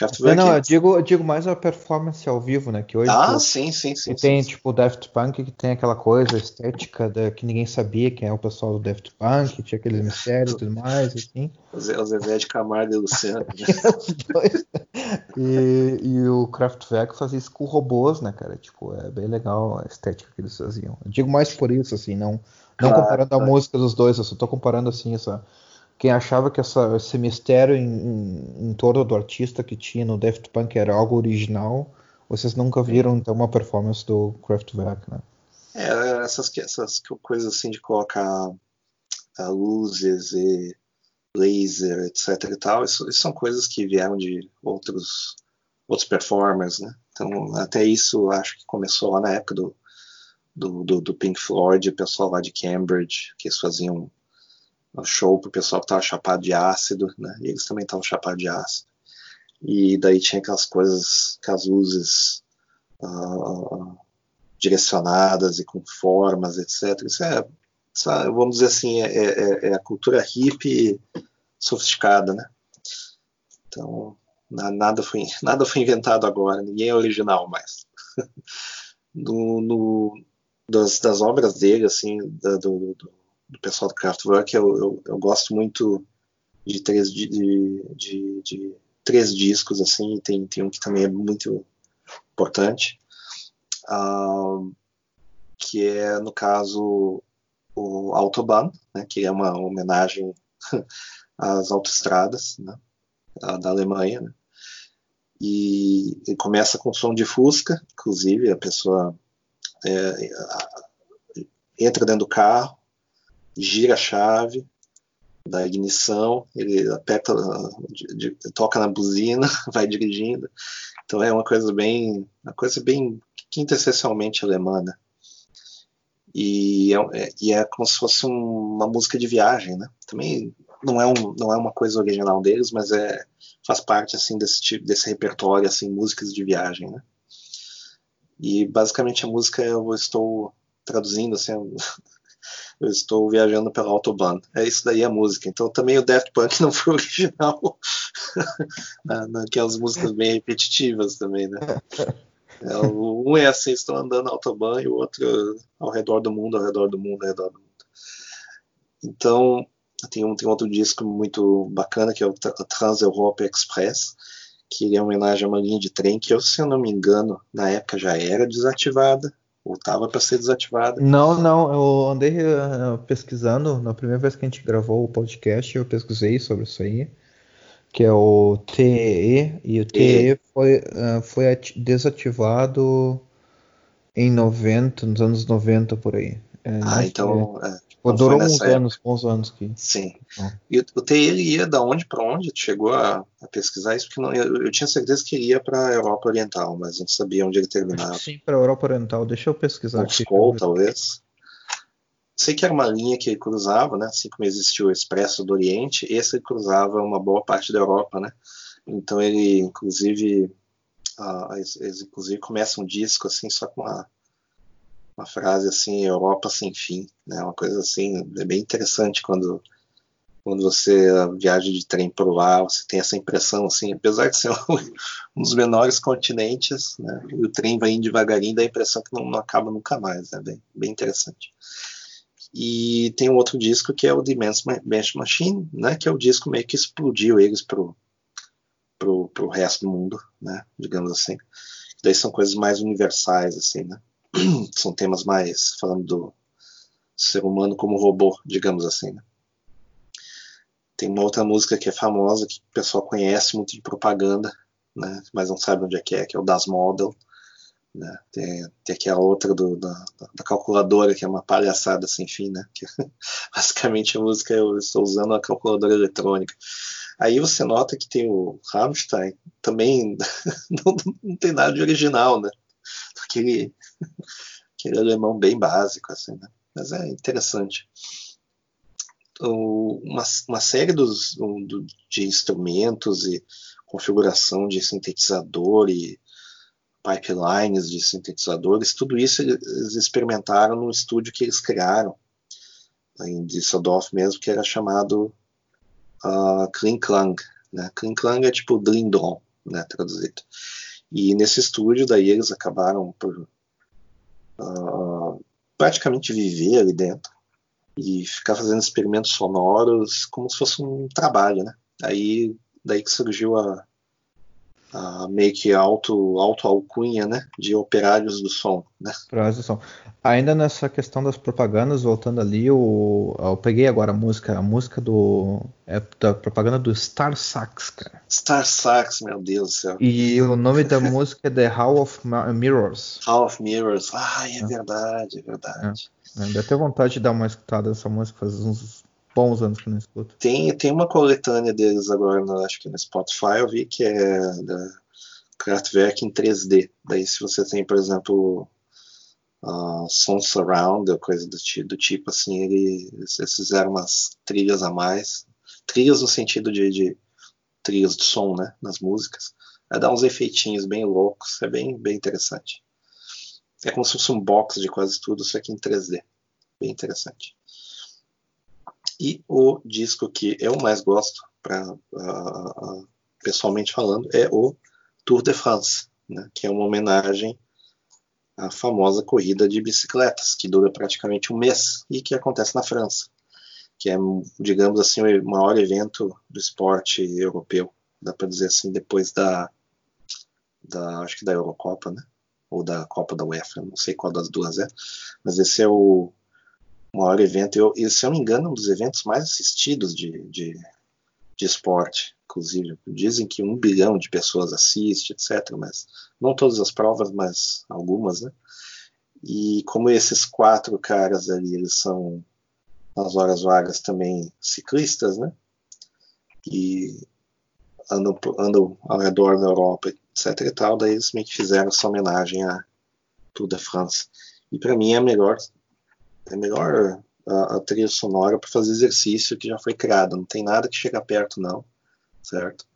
Kraftwerk não, eu digo, eu digo mais a performance ao vivo, né? Que hoje ah, tu, sim, sim, sim. tem, sim, tipo, o Daft Punk que tem aquela coisa estética da, que ninguém sabia quem é o pessoal do Daft Punk, tinha aqueles mistérios e tudo mais, assim. O Zezé de Camargo e Luciano. e, e o Kraftwerk fazia isso com robôs, né, cara? Tipo, é bem legal a estética que eles faziam. Eu digo mais por isso, assim, não, não comparando a música dos dois, eu só tô comparando, assim, essa quem achava que essa, esse mistério em, em, em, torno do artista que tinha no Daft Punk era algo original, vocês nunca viram então uma performance do Kraftwerk, né? É, essas, essas coisas assim de colocar uh, luzes e laser, etc e tal, isso, isso, são coisas que vieram de outros outros performers, né? Então até isso acho que começou lá na época do, do, do, do Pink Floyd, o pessoal lá de Cambridge, que eles faziam um show pro pessoal que tava chapado de ácido, né? E eles também estavam chapados de ácido. E daí tinha aquelas coisas, aquelas luzes uh, direcionadas e com formas, etc. Isso é, isso é vamos dizer assim, é, é, é, a cultura hippie sofisticada, né? Então, nada foi, nada foi inventado agora, ninguém é original mais. no, no das, das, obras dele, assim, da, do, do do pessoal do Kraftwerk, eu, eu, eu gosto muito de três, de, de, de, três discos, assim, tem, tem um que também é muito importante, uh, que é, no caso, o Autobahn, né, que é uma homenagem às autoestradas né, da Alemanha, né, e, e, começa com som de fusca, inclusive a pessoa é, entra dentro do carro, gira a chave da ignição, ele aperta, toca na buzina, vai dirigindo. Então é uma coisa bem, uma coisa bem quintessencialmente alemã, né? E é, e é como se fosse um, uma música de viagem, né? Também não é, um, não é uma coisa original deles, mas é faz parte assim desse tipo, desse repertório assim músicas de viagem, né? E basicamente a música eu estou traduzindo assim eu estou viajando pela Autobahn. É isso daí a música. Então também o Daft Punk não foi original naquelas músicas bem repetitivas também, né? É, um é assim, estou andando na Autobahn e o outro ao redor do mundo, ao redor do mundo, ao redor do mundo. Então tem um, tem outro disco muito bacana que é o Trans Europa Express, que é homenagem a uma linha de trem que, eu, se eu não me engano, na época já era desativada ou estava para ser desativada. Não, não, eu andei uh, pesquisando, na primeira vez que a gente gravou o podcast, eu pesquisei sobre isso aí, que é o TE, e o TE e. foi, uh, foi desativado em 90, nos anos 90 por aí. É, ah, então. É, tipo, durou uns época. anos, bons anos que. Sim. Então. E o TI ele ia da onde para onde? chegou a, a, pesquisar isso? Porque não, eu, eu, tinha certeza que ia para a Europa Oriental, mas não sabia onde ele terminava. Sim, para a Europa Oriental. Deixa eu pesquisar Moscou, aqui. talvez. Sei que era uma linha que ele cruzava, né? Assim como existiu o Expresso do Oriente, esse ele cruzava uma boa parte da Europa, né? Então ele, inclusive, uh, eles, inclusive começa um disco assim só com uma uma frase assim, Europa sem fim, né? Uma coisa assim, é bem interessante quando quando você viaja de trem por lá, você tem essa impressão assim, apesar de ser um, dos menores continentes, né? o trem vai indo devagarinho, dá a impressão que não, não acaba nunca mais, né? Bem, bem interessante. E tem um outro disco que é o The Man's Machine, né? Que é o disco meio que explodiu eles pro pro, pro resto do mundo, né? Digamos assim. Daí são coisas mais universais, assim, né? são temas mais falando do ser humano como robô, digamos assim. Né? Tem uma outra música que é famosa, que o pessoal conhece muito de propaganda, né? mas não sabe onde é que é, que é o Das Model. Né? Tem, tem aquela outra do, da, da, calculadora, que é uma palhaçada sem fim, né? Que, basicamente a música eu estou usando uma calculadora eletrônica. Aí você nota que tem o Rammstein, também não, não tem nada de original, né? Aquele, aquele alemão bem básico, assim, né? Mas é interessante. Uma, uma série dos, do, de instrumentos e configuração de sintetizador e pipelines de sintetizadores, tudo isso eles experimentaram no estúdio que eles criaram em Düsseldorf mesmo, que era chamado uh, Kling Klang. Né? Kling Klang é tipo Dlindon, né, traduzido. E nesse estúdio, daí eles acabaram por uh, praticamente viver ali dentro e ficar fazendo experimentos sonoros como se fosse um trabalho, né? Aí daí que surgiu a, a meio que auto, auto alcunha, né, de operários do som, né? Operários do som. Ainda nessa questão das propagandas, voltando ali, o, eu peguei agora a música, a música do é da propaganda do Star Sax, cara. Star Sax, meu Deus do céu. E o nome da música é The Hall of Mirrors. Hall of Mirrors. Ah, é, é. verdade, é verdade. É. Deu até vontade de dar uma escutada nessa música, faz uns bons anos que não escuto. Tem, tem uma coletânea deles agora, no, acho que no Spotify, eu vi que é da Kraftwerk em 3D. Daí se você tem, por exemplo, uh, Sound Surround, coisa do, do tipo assim, eles fizeram umas trilhas a mais. Trilhas no sentido de, de trilhas de som, né, nas músicas. É dar uns efeitinhos bem loucos, é bem, bem interessante. É como se fosse um box de quase tudo, só que em 3D. Bem interessante. E o disco que eu mais gosto, pra, uh, pessoalmente falando, é o Tour de France, né, que é uma homenagem à famosa corrida de bicicletas, que dura praticamente um mês e que acontece na França, que é, digamos assim, o maior evento do esporte europeu, dá para dizer assim, depois da, da, acho que da Eurocopa, né, ou da Copa da UEFA, não sei qual das duas é, mas esse é o o maior evento. Eu, e, se eu não me engano, é um dos eventos mais assistidos de, de, de esporte. Inclusive, dizem que um bilhão de pessoas assiste, etc. Mas não todas as provas, mas algumas, né? E como esses quatro caras ali, eles são nas horas vagas também ciclistas, né? E andam, andam ao redor da Europa, etc. e tal, daí eles meio que fizeram essa homenagem a Tour de France. E para mim é a melhor é melhor a, a trilha sonora para fazer exercício que já foi criado. Não tem nada que chega perto, não, certo?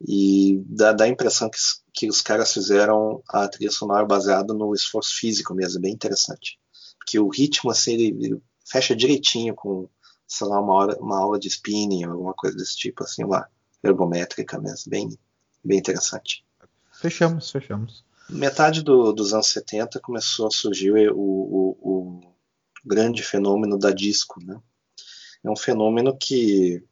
E dá, dá a impressão que, que os caras fizeram a trilha sonora baseada no esforço físico mesmo, é bem interessante. Porque o ritmo, assim, ele, ele fecha direitinho com, sei lá, uma, hora, uma aula de spinning, alguma coisa desse tipo, assim, uma ergométrica mesmo, bem, bem interessante. Fechamos, fechamos. Metade do, dos anos 70 começou a surgir o, o, o grande fenômeno da disco, né? É um fenômeno que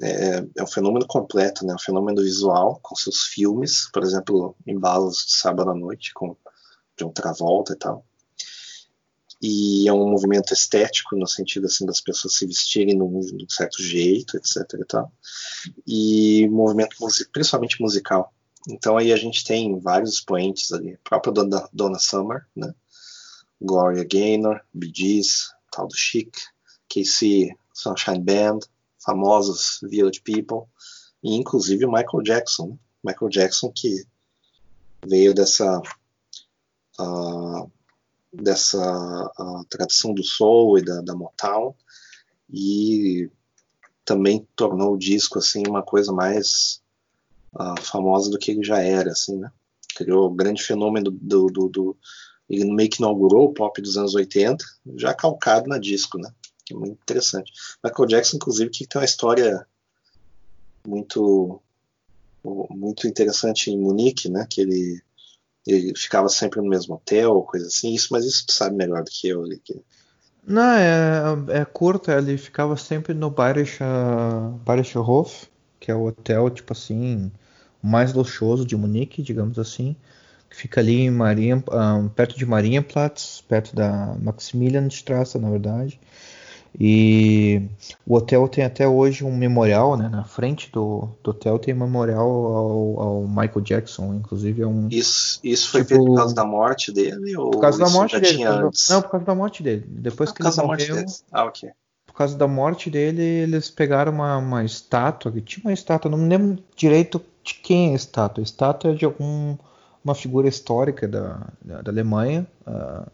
é, é, um fenômeno completo, né? Um fenômeno visual com seus filmes, por exemplo, Embalos de Sábado à Noite com John Travolta e tal. E é um movimento estético no sentido assim das pessoas se vestirem de um certo jeito, etc. E tal. E movimento principalmente musical. Então aí a gente tem vários expoentes ali, a própria Donna Summer, né? Gloria Gaynor, Bee Gees, tal do Chic, KC Sunshine Band, famosos Village People, e inclusive o Michael Jackson. Michael Jackson que veio dessa uh, dessa uh, tradição do soul e da, da Motown e também tornou o disco assim uma coisa mais uh, famosa do que ele já era assim né criou o grande fenômeno do, do, do, ele meio que inaugurou o pop dos anos 80, já calcado na disco, né? Que é muito interessante. Michael Jackson, inclusive, que tem uma história muito muito interessante em Munique, né? Que ele, ele ficava sempre no mesmo hotel, coisa assim. Isso, mas isso tu sabe melhor do que eu. Ali, que... Não, é, é curto. Ele ficava sempre no Bayerischer, Bayerischer Hof, que é o hotel, tipo assim, mais luxuoso de Munique, digamos assim fica ali em Maria, um, perto de Marienplatz, perto da Maximilianstraße, na verdade. E o hotel tem até hoje um memorial, né? Na frente do, do hotel tem um memorial ao, ao, Michael Jackson, inclusive é um. Isso, isso foi tipo, por causa da morte dele ou por causa da morte dele? Não, por causa da morte dele. Depois ah, que por causa ele morreu, da morte dele. Ah, ok. Por causa da morte dele, eles pegaram uma, uma estátua, que tinha uma estátua, não me lembro direito de quem é a estátua. A estátua é de algum uma figura histórica da, da, da Alemanha. Uh,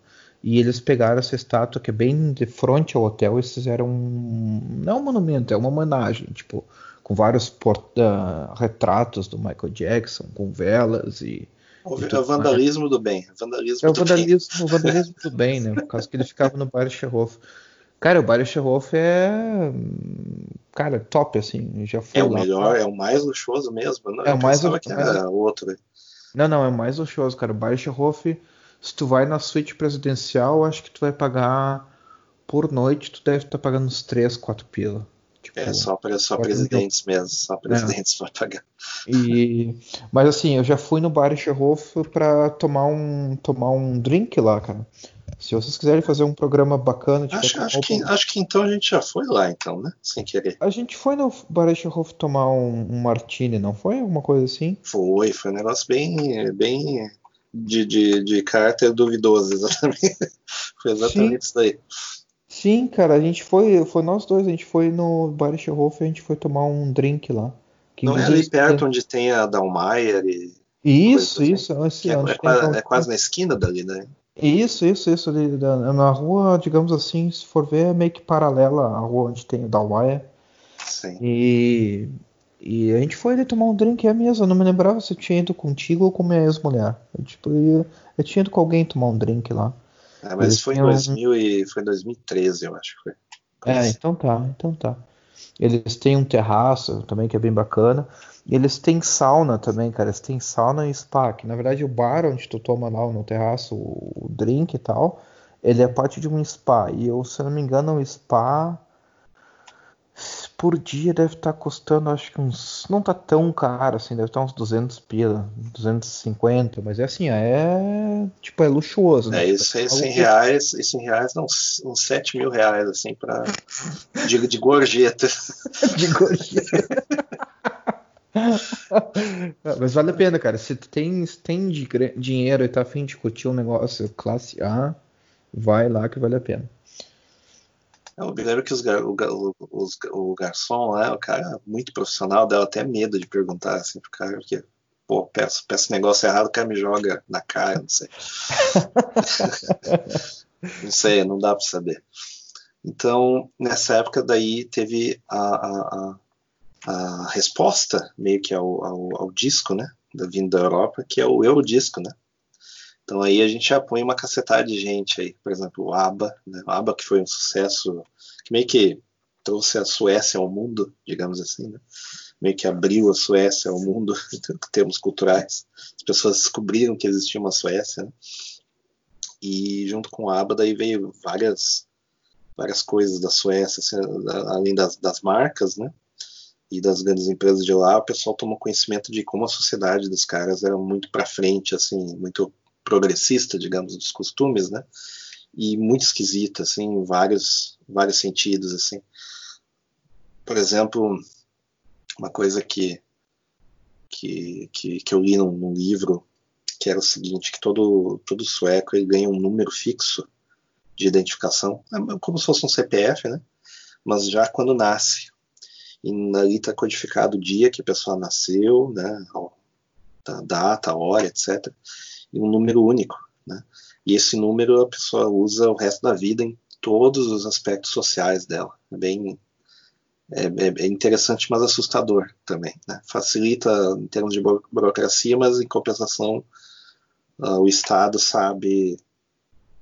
e eles pegaram essa estátua que é bem de frente ao hotel e fizeram um, não é um monumento, é uma homenagem, tipo, com vários uh, retratos do Michael Jackson, com velas e. O, é o vandalismo mais. do bem. Vandalismo é o vandalismo, do, o vandalismo bem. do bem, né? Por causa que ele ficava no Bayer Scherhoff. Cara, o Bayerischer é. Cara, top, assim. Já foi é o melhor, pra- é o mais luxuoso mesmo. Não, É eu o mais pensava lu- que era outro. Não, não, é mais luxuoso, cara. O se tu vai na suíte presidencial, acho que tu vai pagar. Por noite, tu deve estar pagando uns 3, 4 pila. Tipo, É só, para só Quatro mil. presidentes mesmo, só presidentes para pagar. E, mas assim, eu já fui no Bayerischer Hof pra tomar um, tomar um drink lá, cara. Se vocês quiserem fazer um programa bacana, tiver Acho, acho, que, acho que então a gente já foi lá, então, né? Sem querer. A gente foi no Bayerischer Hof tomar um, um martini, não foi? Alguma coisa assim? Foi, foi um negócio bem, bem de, de, de caráter duvidoso, exatamente. Foi exatamente isso daí. Sim, cara, a gente foi, foi nós dois, a gente foi no Bayerischer Hof e a gente foi tomar um drink lá. Que Não é ali perto onde tem a Dalmayer e. Isso, assim. isso, que é, é tem quase, é quase na esquina dali, né? Isso, isso, isso. ali na rua, digamos assim, se for ver, é meio que paralela à rua onde tem o Dalwaia. Sim. E, e a gente foi ali tomar um drink é mesmo. Eu não me lembrava se eu tinha ido contigo ou com minha ex-mulher. Eu, tipo, eu, eu tinha ido com alguém tomar um drink lá. É, mas Eles foi em tinham- 2000 e, foi em 2013, eu acho que foi. É, então tá, então tá. Eles têm um terraço também que é bem bacana. Eles têm sauna também, cara. Eles têm sauna e spa. Que na verdade o bar onde tu toma lá no terraço o drink e tal, ele é parte de um spa. E eu, se não me engano, o spa por dia deve estar custando, acho que uns. Não tá tão caro assim, deve estar uns 200 pila, 250. Mas é assim, é. Tipo, é luxuoso, né? É, isso, É isso algo em que- reais, isso em reais dá uns, uns 7 mil reais, assim, pra, de, de gorjeta. de gorjeta. Mas vale a pena, cara. Se tu tem, se tem dinheiro e tá afim de curtir um negócio classe A, vai lá que vale a pena. Eu me lembro que os, gar- o, o- os- o garçom lá, o cara muito profissional, dava até medo de perguntar assim pro cara, porque, pô, peço, peço negócio errado, o cara me joga na cara, não sei. não sei, não dá pra saber. Então, nessa época daí teve a, a, a, a resposta meio que ao, ao, ao disco, né, da vindo da Europa, que é o Eurodisco, né. Então aí a gente já põe uma cacetada de gente aí, por exemplo, o ABBA, né? o ABBA que foi um sucesso, que meio que trouxe a Suécia ao mundo, digamos assim, né? meio que abriu a Suécia ao mundo em termos culturais. As pessoas descobriram que existia uma Suécia, né? e junto com o ABBA daí veio várias várias coisas da Suécia, assim, além das, das marcas, né? E das grandes empresas de lá, o pessoal tomou conhecimento de como a sociedade dos caras era muito para frente, assim, muito progressista, digamos, dos costumes, né? E muito esquisita, assim, em vários, vários sentidos, assim. Por exemplo, uma coisa que que, que, que eu li num, num livro que era o seguinte, que todo, todo sueco ele ganha um número fixo de identificação, é como se fosse um CPF, né? Mas já quando nasce. E ali está codificado o dia que a pessoa nasceu, né? A data, a hora, etc e um número único, né? E esse número a pessoa usa o resto da vida em todos os aspectos sociais dela. É bem é, é interessante, mas assustador também. Né? Facilita em termos de burocracia, mas em compensação uh, o Estado sabe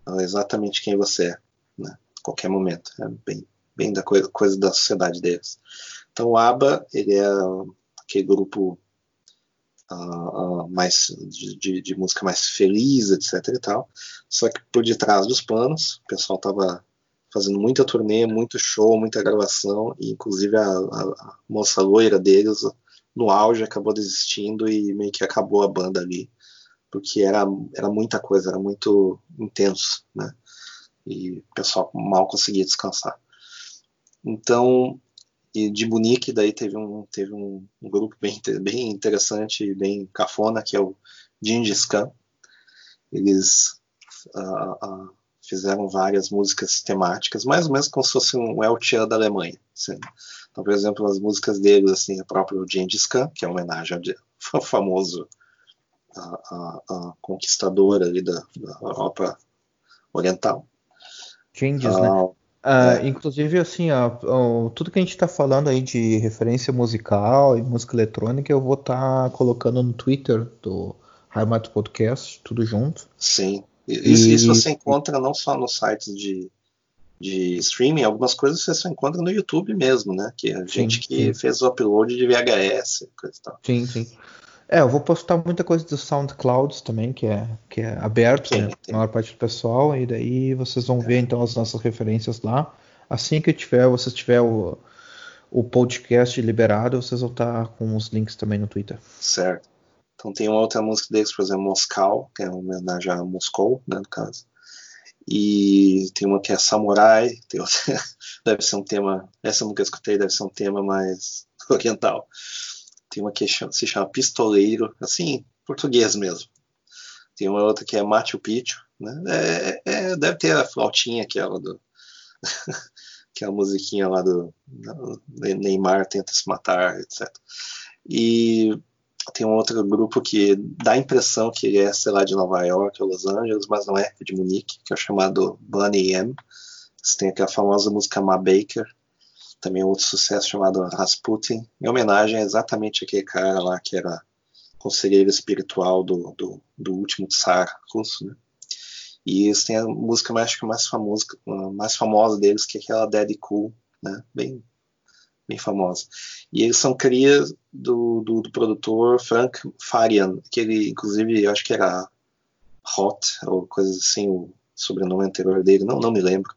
uh, exatamente quem você é, né? A qualquer momento. É bem, bem da coisa, coisa da sociedade deles. Então o ABBA ele é aquele grupo Uh, uh, mais de, de, música mais feliz, etc e tal. Só que por detrás dos panos, o pessoal tava fazendo muita turnê, muito show, muita gravação, e inclusive a, a, a moça loira deles, no auge, acabou desistindo e meio que acabou a banda ali, porque era, era muita coisa, era muito intenso, né? E o pessoal mal conseguia descansar. Então, e de Munique daí teve um teve um, um, grupo bem bem interessante bem cafona que é o Gengis Khan. Eles uh, uh, fizeram várias músicas temáticas mais ou menos como se fosse um El Chan da Alemanha assim. então por exemplo as músicas deles assim a própria Gengis Khan que é uma homenagem ao famoso uh, conquistador ali da, da, Europa Oriental. Gengis né Uh, é. Inclusive, assim, ó, ó, tudo que a gente está falando aí de referência musical e música eletrônica, eu vou estar tá colocando no Twitter do Heimat Podcast, tudo junto. Sim. Isso, e... isso, você encontra não só nos sites de, de streaming, algumas coisas você só encontra no YouTube mesmo, né? Que a sim, gente que sim. fez o upload de VHS, coisa e tal. Sim, sim. É, eu vou postar muita coisa do SoundCloud também, que é, que é aberto, né? A maior parte do pessoal, e daí vocês vão ver então as nossas referências lá. Assim que tiver, você tiver o, o podcast liberado, vocês vão estar com os links também no Twitter. Certo. Então tem uma outra música deles, por exemplo, Moscal, que é uma homenagem a Moscou, né, no caso. E tem uma que é Samurai, tem outra, deve ser um tema, essa eu nunca escutei, deve ser um tema mais oriental. Tem uma que se chama Pistoleiro, assim, português mesmo. Tem uma outra que é Machu Picchu, né? É, é, deve ter a flautinha aquela do que é a musiquinha lá do Neymar tenta se matar, etc. E tem um outro grupo que dá a impressão que é, sei lá, de Nova York ou Los Angeles, mas não é, é de Munique, que é chamado Bunny M. Você tem aquela famosa música Ma Baker, também outro sucesso chamado Rasputin, em homenagem a exatamente aquele cara lá que era conselheiro espiritual do, do, do último tsar russo, né? E eles têm a música mais, mais famosa, mais famosa deles, que é aquela Daddy Cool, né? Bem, bem famosa. E eles são crias do, do, do, produtor Frank Farian, que ele, inclusive, eu acho que era Hot, ou coisa assim, o sobrenome anterior dele, não, não me lembro.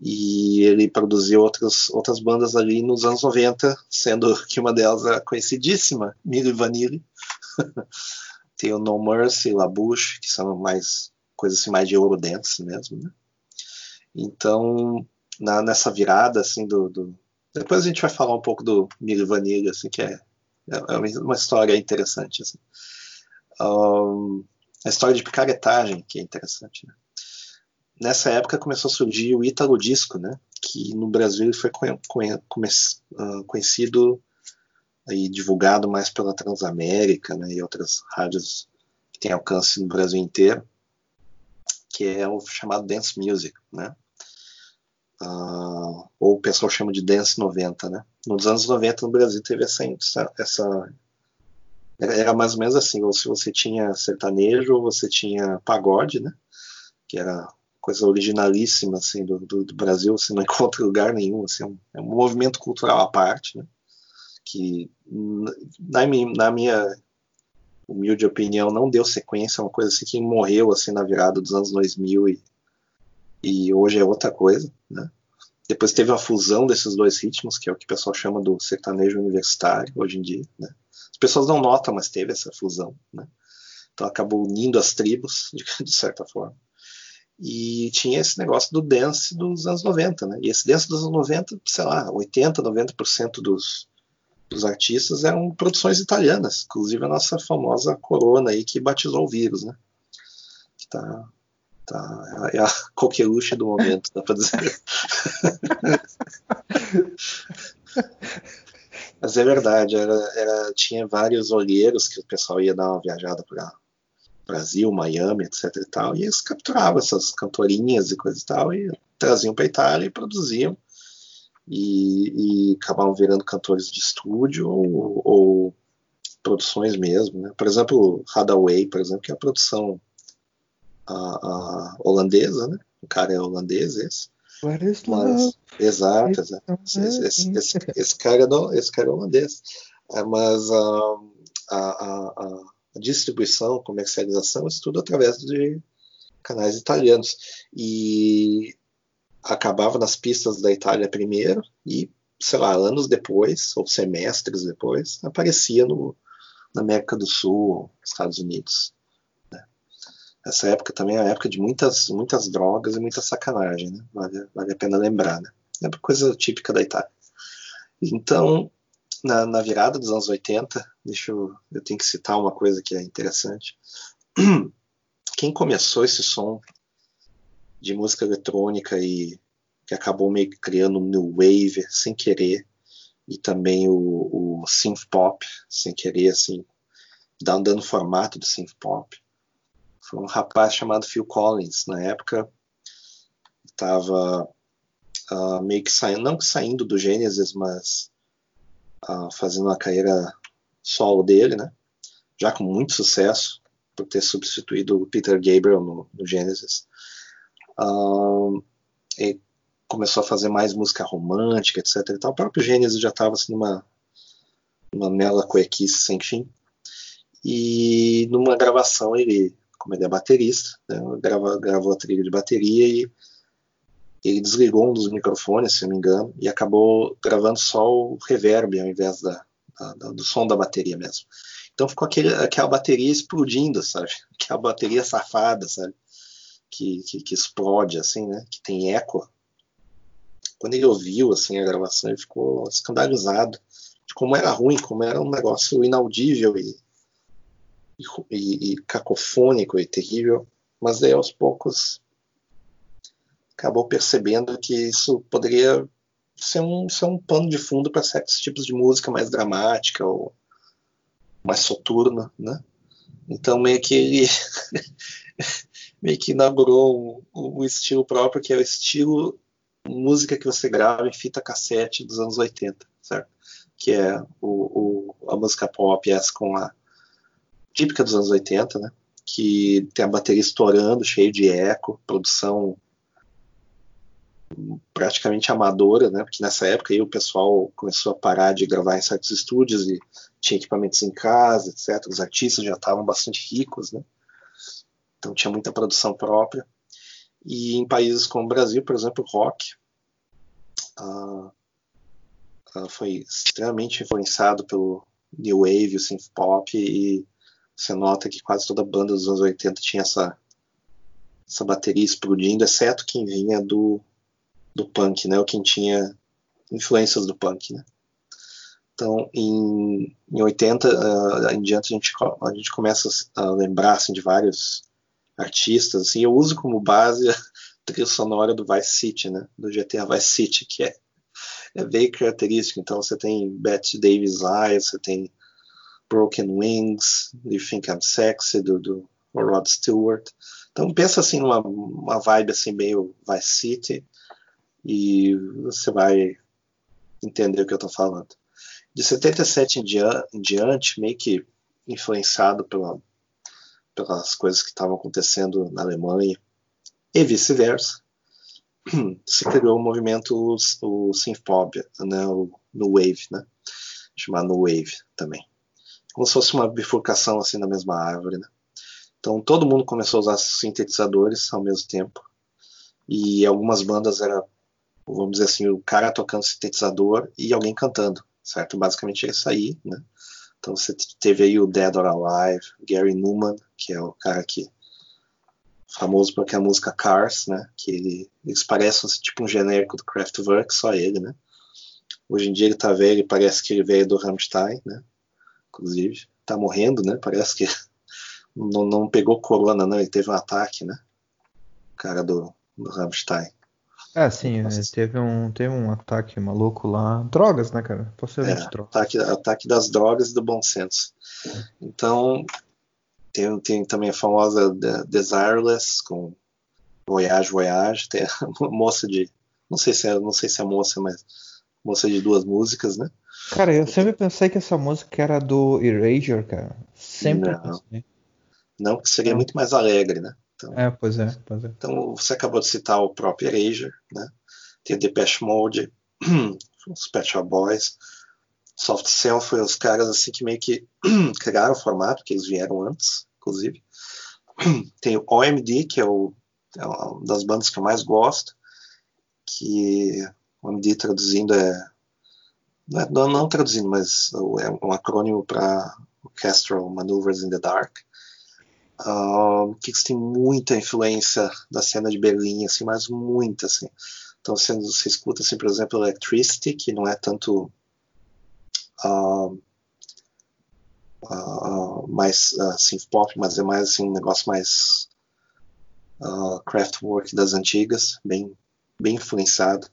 E ele produziu outras, outras bandas ali nos anos 90, sendo que uma delas é conhecidíssima, Milli Vanilli. Tem o No Mercy, La Bouche, que são mais coisas assim, mais de Eurodance mesmo, né? Então, na, nessa virada, assim, do, do, Depois a gente vai falar um pouco do Milli Vanilli, assim, que é, é uma história interessante, assim. Um, a história de picaretagem, que é interessante, né? Nessa época começou a surgir o Ítalo Disco, né? Que no Brasil foi ah, conhecido e divulgado mais pela Transamérica, né? E outras rádios que têm alcance no Brasil inteiro que é o chamado dance music, né? Uh, ou o pessoal chama de dance 90, né? Nos anos 90 no Brasil teve essa, essa era mais ou menos assim, ou se você tinha sertanejo ou você tinha pagode, né? Que era coisa originalíssima assim do, do, do Brasil, você não encontra lugar nenhum, assim, é um, é um movimento cultural à parte, né? Que na, na minha humilde opinião, não deu sequência, é uma coisa assim que morreu assim na virada dos anos 2000 e, e hoje é outra coisa, né? Depois teve a fusão desses dois ritmos, que é o que o pessoal chama do sertanejo universitário hoje em dia, né? As pessoas não notam, mas teve essa fusão, né? Então acabou unindo as tribos, de, de certa forma. E tinha esse negócio do dance dos anos 90, né? E esse dance dos anos 90, sei lá, 80, 90% dos, dos artistas eram produções italianas, inclusive a nossa famosa Corona aí que batizou o vírus, né? Que tá, tá é a coqueluche do momento, dá para dizer. Mas é verdade, era, era, tinha vários olheiros que o pessoal ia dar uma viajada para Brasil, Miami, etc e tal, e eles capturavam essas cantorinhas e coisas e tal e traziam para Itália e produziam e, e acabavam virando cantores de estúdio ou, ou produções mesmo. Né? Por exemplo, Hadaway, por exemplo, que é a produção a, a holandesa, né? O cara é holandês esse. Mas, exato, exato. Esse, esse, esse, esse, cara, não, esse cara é holandês. É, mas a, a, a, distribuição, comercialização, isso tudo através de canais italianos. E acabava nas pistas da Itália primeiro e, sei lá, anos depois, ou semestres depois, aparecia no, na América do Sul, Estados Unidos. Né? Essa época também é a época de muitas, muitas drogas e muita sacanagem, né? vale, vale a pena lembrar. Né? É uma coisa típica da Itália. Então, na, na, virada dos anos 80, deixa eu, eu tenho que citar uma coisa que é interessante. Quem começou esse som de música eletrônica e que acabou meio que criando um new wave sem querer e também o, o synth pop sem querer assim dando, dando formato do synth pop foi um rapaz chamado Phil Collins na época estava uh, ah, meio que saindo não que saindo do Genesis mas uh, fazendo uma carreira solo dele né já com muito sucesso por ter substituído o Peter Gabriel no, no Genesis uh, começou a fazer mais música romântica, etc. E tal. O próprio Gênesis já estava assim, numa, numa mela cuequice sem fim. E numa gravação ele, como ele é baterista, né, grava, gravou a trilha de bateria e ele desligou um dos microfones, se não me engano, e acabou gravando só o reverb ao invés da, do som da bateria mesmo. Então ficou aquele, aquela bateria explodindo, sabe? Aquela bateria safada, sabe? Que, que, que, explode, assim, né? Que tem eco. Quando ele ouviu, assim, a gravação, ele ficou escandalizado de como era ruim, como era um negócio inaudível e, e, e cacofônico e terrível. Mas aí, aos poucos, acabou percebendo que isso poderia ser um, ser um pano de fundo para certos tipos de música mais dramática ou mais soturna, né? Então meio que ele meio que inaugurou um, um, estilo próprio que é o estilo música que você grava em fita cassete dos anos 80, certo? Que é o, o a música pop essa com a típica dos anos 80, né? Que tem a bateria estourando, cheio de eco, produção praticamente amadora, né? Porque nessa época aí o pessoal começou a parar de gravar em certos estúdios e tinha equipamentos em casa, etc. Os artistas já estavam bastante ricos, né? Então tinha muita produção própria. E em países como o Brasil, por exemplo, o rock uh, uh, foi extremamente influenciado pelo new wave, o synth pop e você nota que quase toda banda dos anos 80 tinha essa essa bateria explodindo, exceto quem vinha do do punk, né? Ou quem tinha influências do punk, né? Então, em, em 80 uh, em diante, a gente, a gente começa a lembrar assim, de vários artistas. Assim, eu uso como base a trilha sonora do Vice City, né? Do GTA Vice City, que é, é bem característico. Então, você tem Bette Davis Eyes, você tem Broken Wings, You Think I'm Sexy, do, do Rod Stewart. Então, pensa assim numa uma vibe assim meio Vice City e você vai entender o que eu estou falando. De 77 em, dia, em diante, meio que influenciado pela, pelas coisas que estavam acontecendo na Alemanha e vice-versa, se criou o movimento o, o synthpop, né, o no wave, né, chamado no wave também, como se fosse uma bifurcação assim na mesma árvore, né. Então todo mundo começou a usar sintetizadores ao mesmo tempo e algumas bandas eram vamos dizer assim, o cara tocando sintetizador e alguém cantando, certo? Basicamente é isso aí, né? Então você teve aí o Dead or Alive, Gary Newman, que é o cara que famoso porque a música Cars, né? Que ele, eles parecem assim, tipo um genérico do Kraftwerk, só ele, né? Hoje em dia ele tá velho, e parece que ele veio do Rammstein, né? Inclusive, tá morrendo, né? Parece que não, não pegou corona, não, ele teve um ataque, né? O cara do, do Rammstein. É, sim, Nossa. teve um, teve um ataque maluco lá. Drogas, né, cara? Possivelmente é, drogas. Ataque, ataque das drogas e do bom senso. Então, tem, tem também a famosa Desireless, com Voyage, Voyage. Tem a moça de. Não sei se é, não sei se é moça, mas moça de duas músicas, né? Cara, eu sempre pensei que essa música era do Erasure, cara. Sempre não, pensei. Não, que seria muito mais alegre, né? Então, é, pois é, pois é. Então, você acabou de citar o próprio Erasure, né? Tem o Depeche Mode, os Pet Shop Boys, Soft Cell foi os caras assim que meio que criaram o formato, que eles vieram antes, inclusive. Tem o OMD, que é, o, é uma das bandas que eu mais gosto, que OMD traduzindo é não, é, não traduzindo, mas é um acrônimo para Orchestral Maneuvers in the Dark, Uh, tem muita influência da cena de Berlim, assim, mas muita, assim. Então você, você escuta, assim, por exemplo, Electricity, que não é tanto uh, uh, mais uh, synth pop, mas é mais assim, um negócio mais uh, Kraftwerk das antigas, bem, bem influenciado.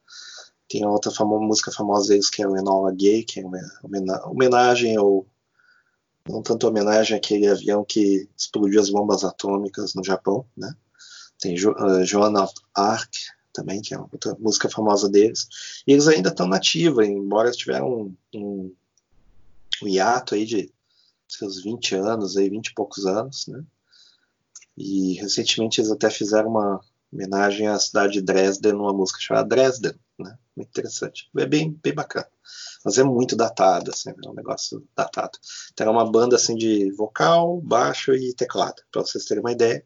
Tem outra famo música famosa deles que é o Enola Gay, que é uma homenagem ao não tanto homenagem àquele avião que explodiu as bombas atômicas no Japão, né? Tem jo uh, Joan of Arc também, que é outra música famosa deles. E eles ainda estão nativos, embora tiveram um, um, um hiato aí de seus 20 anos, aí 20 e poucos anos, né? E recentemente eles até fizeram uma, homenagem à cidade de Dresden, numa música chamada Dresden, né? Muito interessante. É bem, bem bacana. Mas é muito datado, assim, é um negócio datado. Então é uma banda assim de vocal, baixo e teclado, para vocês terem uma ideia.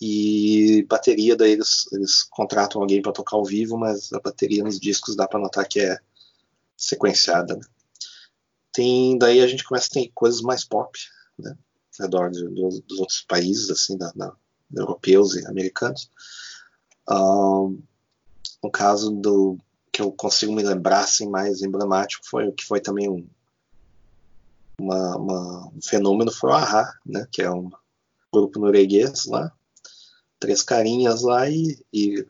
E bateria, daí eles, eles contratam alguém para tocar ao vivo, mas a bateria nos discos dá para notar que é sequenciada. Né? Tem, daí a gente começa a ter coisas mais pop, né? Ao redor de, de, dos outros países, assim, da, da, europeus e americanos. Um, no caso do que eu consigo me lembrar assim, mais emblemático foi o que foi também um, uma, uma, um fenômeno foi o Ahá, né? Que é um grupo norueguês lá, três carinhas lá e, e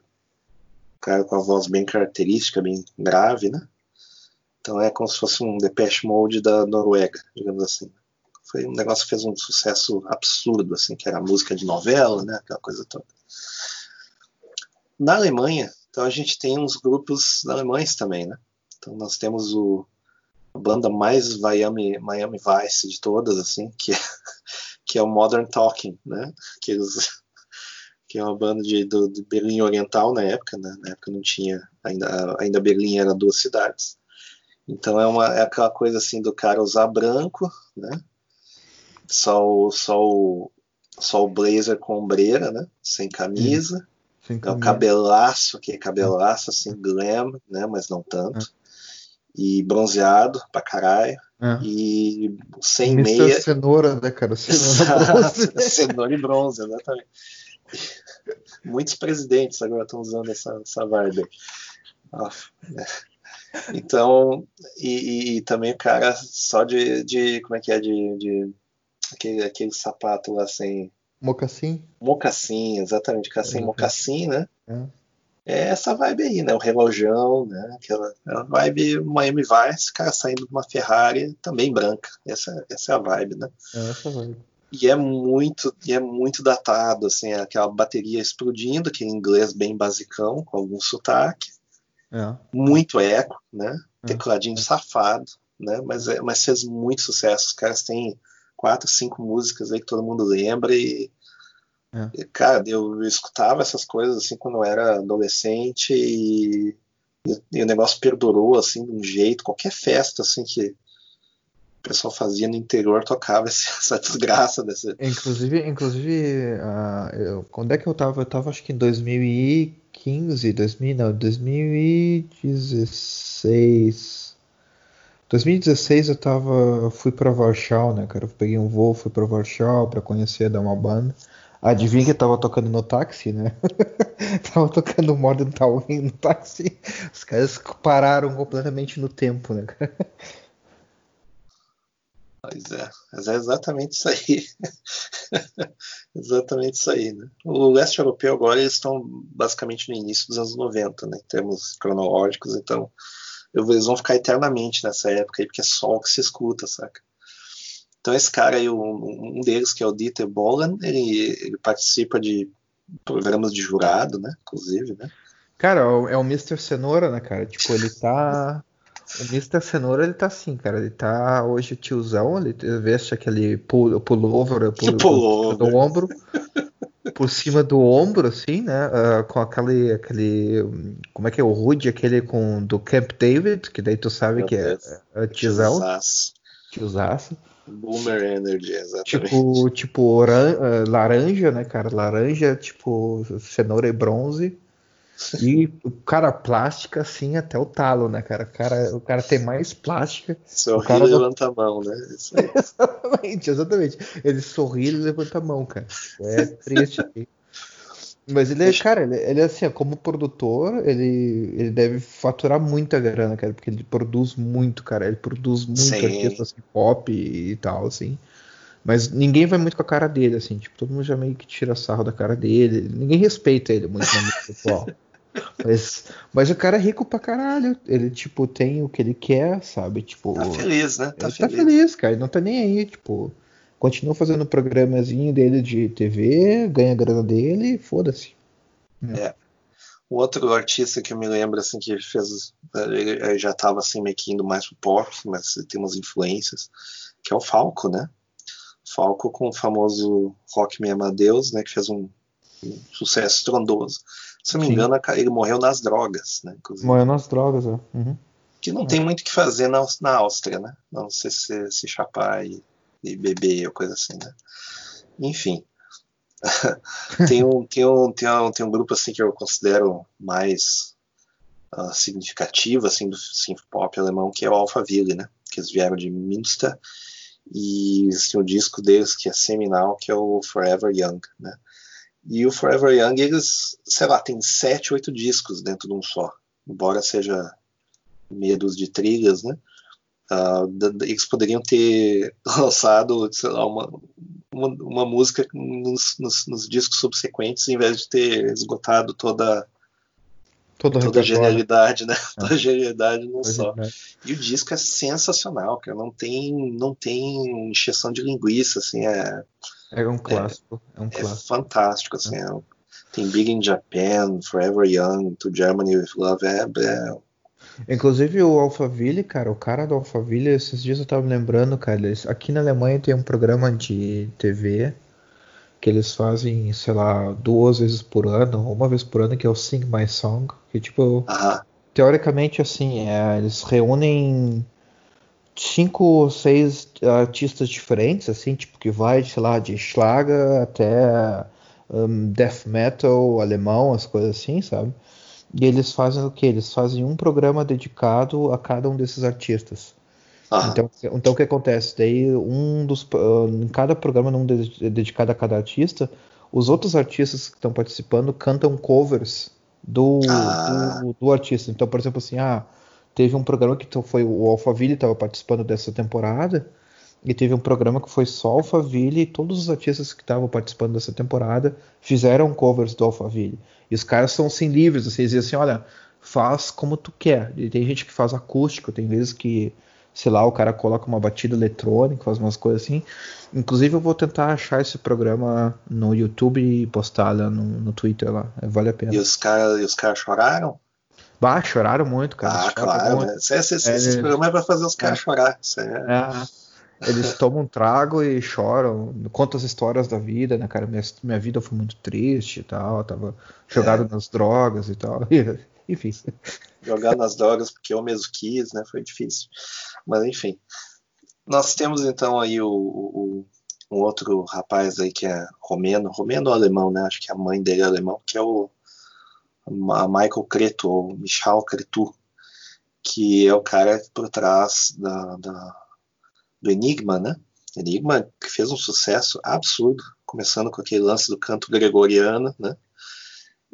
cara com a voz bem característica, bem grave, né? Então é como se fosse um Depeche Mode da Noruega, digamos assim. Foi um negócio que fez um sucesso absurdo, assim, que era música de novela, né? Aquela coisa toda. Na Alemanha, então a gente tem uns grupos alemães também, né? Então nós temos o a banda mais Miami, Miami Vice de todas, assim, que é, que é o Modern Talking, né? Que eles que é uma banda de, do, de Berlim Oriental na época, né? Na época não tinha, ainda, ainda Berlim era duas cidades. Então é, uma, é aquela coisa assim do cara usar branco, né? Só o, só o, só o blazer com ombreira, né? Sem camisa. Camisa. É o cabelaço, que é cabelaço, assim, glam, né? Mas não tanto. É. E bronzeado pra caralho. É. E sem Mr. meia. cenoura, né, cara? Cenoura, bronze. cenoura e bronze, exatamente. Muitos presidentes agora estão usando essa, essa vibe. né? Então, e, e, também o cara só de, de como é que é, de, de aquele, aquele sapato lá sem... Mocassim? Mocassim, exatamente, cara sem mocassim, né? É. é. essa vibe aí, né? O relojão, né? Aquela, vibe Miami Vice, cara saindo de uma Ferrari também branca. Essa, essa é a vibe, né? É essa vibe. E é muito, e é muito datado, assim, aquela bateria explodindo, que em inglês bem basicão, com algum sotaque. É. Muito eco, né? É. Tecladinho safado, né? Mas, é, mas fez muito sucesso. Os caras têm quatro, cinco músicas aí que todo mundo lembra e, é. e cara, eu, eu, escutava essas coisas assim quando eu era adolescente e, e, e, o negócio perdurou assim de um jeito. Qualquer festa assim que o pessoal fazia no interior tocava essa desgraça desse. Inclusive, inclusive uh, eu, quando é que eu tava? Eu tava acho que em 2015, 2000, não, 2016. 2016 eu tava, fui para Warsaw, né, cara? Eu peguei um voo, fui para Warsaw para conhecer dar uma banda. Adivinha que tava tocando no táxi, né? tava tocando Modern Talking no táxi. Os caras pararam completamente no tempo, né, cara? Pois é, mas é exatamente isso aí. exatamente isso aí, né? O leste europeu agora eles estão basicamente no início dos anos 90, né? Em termos cronológicos, então eles vão ficar eternamente nessa época aí, porque é só o que se escuta, saca? Então esse cara aí, um, deles, que é o Dieter Bohlen, ele, ele participa de programas de jurado, né? Inclusive, né? Cara, é o Mr. Cenoura, né, cara? Tipo, ele tá o Mr. Cenoura, ele tá assim, cara. Ele tá hoje tiozão, ele veste aquele pullover, pullover do ombro. Por cima do ombro, assim, né? Uh, com aquele, aquele. Como é que é? O Rude, aquele com do Camp David, que daí tu sabe Meu que é, é tiozão. Tiozaço. Boomer Energy, exatamente. Tipo, tipo oran, uh, laranja, né, cara? Laranja, tipo cenoura e bronze. E o cara, plástica assim até o talo, né, cara? O cara, o cara tem mais plástica. Sorri cara e levanta a mão, né? exatamente, exatamente. Ele sorri e levanta a mão, cara. É triste. Mas ele é, cara, ele, ele é assim, como produtor, ele, ele deve faturar muita grana, cara, porque ele produz muito, cara. Ele produz muito artista assim, pop e, tal, assim. Mas ninguém vai muito com a cara dele, assim, tipo, todo mundo já meio que tira sarro da cara dele. Ninguém respeita ele muito no pessoal. Mas, mas o cara é rico pra caralho. Ele, tipo, tem o que ele quer, sabe? Tipo, tá feliz, né? Tá ele feliz. tá feliz, cara. Ele não tá nem aí, tipo. Continua fazendo o programazinho dele de TV, ganha a grana dele foda-se. É. O outro artista que eu me lembro, assim, que fez. Ele já tava assim, meio que indo mais pro pop, mas tem umas influências, que é o Falco, né? Falco com o famoso Rock Me Amadeus, né? Que fez um um sucesso estrondoso. Se não me Sim. engano, ele morreu nas drogas, né? Inclusive. Morreu nas drogas, é. Uhum. Que não é. tem muito o que fazer na, na Áustria, né? Não sei se, se chapar e, e beber ou coisa assim, né? Enfim. tem, um, tem, um, tem, um, tem um grupo assim que eu considero mais uh, significativo assim, do synth pop alemão, que é o Alphaville, né? Que eles vieram de Münster e assim, o disco deles que é seminal, que é o Forever Young, né? E o Forever Young, eles, sei lá, tem sete, oito discos dentro de um só, embora seja medos de trilhas, né? Uh, eles poderiam ter lançado, sei lá, uma, uma, uma música nos, nos, nos, discos subsequentes, em vez de ter esgotado toda toda, toda a genialidade, né? É. Toda a genialidade num só. E o disco é sensacional, cara. Não tem, não tem encheção de linguiça, assim, é. É um clássico. É, é um é clássico. fantástico, assim. É. é tem Big in Japan, Forever Young, To Germany with Love. É, é Inclusive o Alphaville, cara, o cara do Alphaville, esses dias eu tava me lembrando, cara, eles, aqui na Alemanha tem um programa de TV que eles fazem, sei lá, duas vezes por ano, uma vez por ano, que é o Sing My Song, que tipo, uh -huh. teoricamente assim, é, eles reúnem cinco ou seis artistas diferentes, assim, tipo, que vai, sei lá, de Schlager até um, death metal alemão, as coisas assim, sabe? E eles fazem o que? Eles fazem um programa dedicado a cada um desses artistas. Ah. Então, então o que acontece? Daí um dos uh, em cada programa não dedicado a cada artista, os outros artistas que estão participando cantam covers do, ah. do, do, artista. Então, por exemplo, assim, ah, teve um programa que foi o Alphaville estava participando dessa temporada e teve um programa que foi só Alphaville e todos os artistas que estavam participando dessa temporada fizeram covers do Alphaville. E os caras são assim livres, assim, dizem assim, olha, faz como tu quer. E tem gente que faz acústico, tem vezes que, sei lá, o cara coloca uma batida eletrônica, faz umas coisas assim. Inclusive eu vou tentar achar esse programa no YouTube e postar lá no, no Twitter lá. Vale a pena. E os caras os cara choraram? Bah, choraram muito, cara. Ah, claro. Muito. Né? Esse, esse, esse, é, esse programa é pra fazer os caras é. chorar. É... é. Eles tomam um trago e choram, contam as histórias da vida, né, cara? Minha, minha vida foi muito triste e tal, tava jogado é. nas drogas e tal. enfim. Jogado nas drogas porque eu mesmo quis, né? Foi difícil. Mas enfim. Nós temos então aí o, o um outro rapaz aí que é romeno, romeno ou alemão, né? Acho que a mãe dele é alemão, que é o a Michael Cretu, ou Michal Cretu, que é o cara por trás da, da do Enigma, né? Enigma que fez um sucesso absurdo, começando com aquele lance do canto gregoriano, né?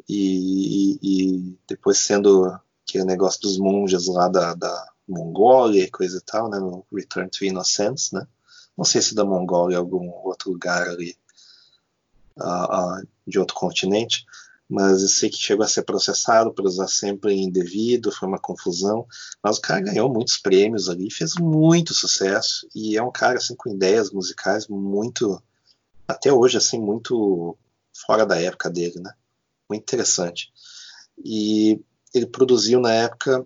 E, e depois sendo aquele negócio dos monges lá da, da Mongólia e coisa e tal, né? No Return to Innocence, né? Não sei se da Mongólia algum outro lugar ali uh, uh, de outro continente, mas eu sei que chegou a ser processado por usar sempre indevido, foi uma confusão, mas o cara ganhou muitos prêmios ali, fez muito sucesso, e é um cara assim com ideias musicais muito, até hoje assim, muito fora da época dele, né? Muito interessante. E ele produziu na época,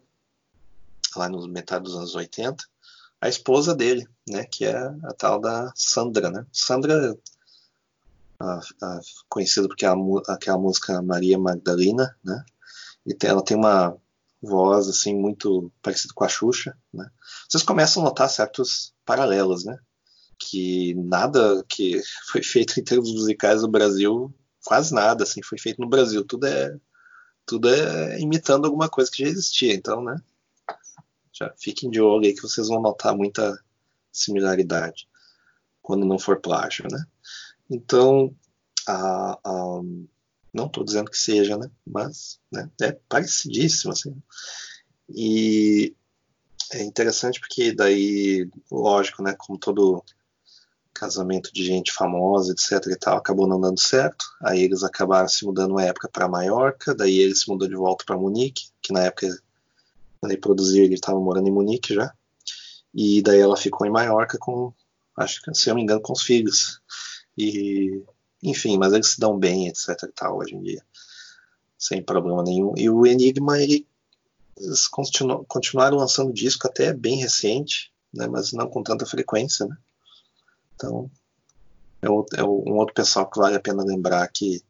lá no metade dos anos 80, a esposa dele, né, que é a tal da Sandra, né? Sandra a, a, conhecida porque é aquela música Maria Magdalena, né? E tem, ela tem uma voz assim muito parecida com a Xuxa, né? Vocês começam a notar certos paralelos, né? Que nada que foi feito em termos musicais no Brasil, quase nada assim foi feito no Brasil. Tudo é tudo é imitando alguma coisa que já existia, então, né? Já fiquem de olho aí que vocês vão notar muita similaridade quando não for plágio, né? Então, a, a, não estou dizendo que seja, né? Mas né, é parecidíssimo, assim. E é interessante porque daí, lógico, né? Como todo casamento de gente famosa, etc e tal, acabou não dando certo. Aí eles acabaram se mudando uma época para Maiorca, daí ele se mudou de volta para Munique, que na época quando ele produziu ele estava morando em Munique já. E daí ela ficou em Maiorca com, acho que se eu não me engano, com os filhos. E, enfim, mas eles se dão bem, etc e tal, hoje em dia. Sem problema nenhum. E o Enigma, ele, eles continuam, continuaram lançando disco até bem recente, né, mas não com tanta frequência, né? Então, é, o, é um outro pessoal que vale a pena lembrar que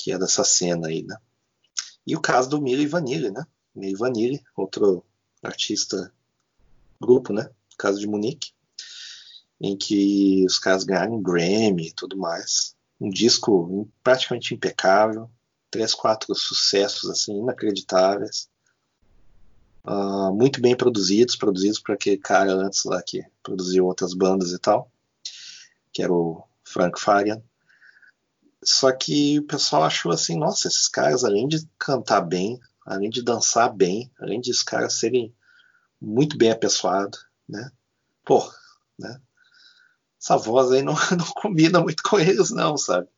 que é dessa cena aí, né? E o caso do Milli Vanilli, né? Milli Vanilli, outro artista grupo, né? Caso de Munique, em que os caras ganharam Grammy e tudo mais. Um disco praticamente impecável, três, quatro sucessos assim inacreditáveis. Uh, muito bem produzidos, produzidos por aquele cara antes lá que produziu outras bandas e tal, que era o Frank Farian. Só que o pessoal achou assim, nossa, esses caras, além de cantar bem, além de dançar bem, além de os caras serem muito bem apessoados, né? Pô, né? Essa voz aí não, não combina muito com eles, não, sabe?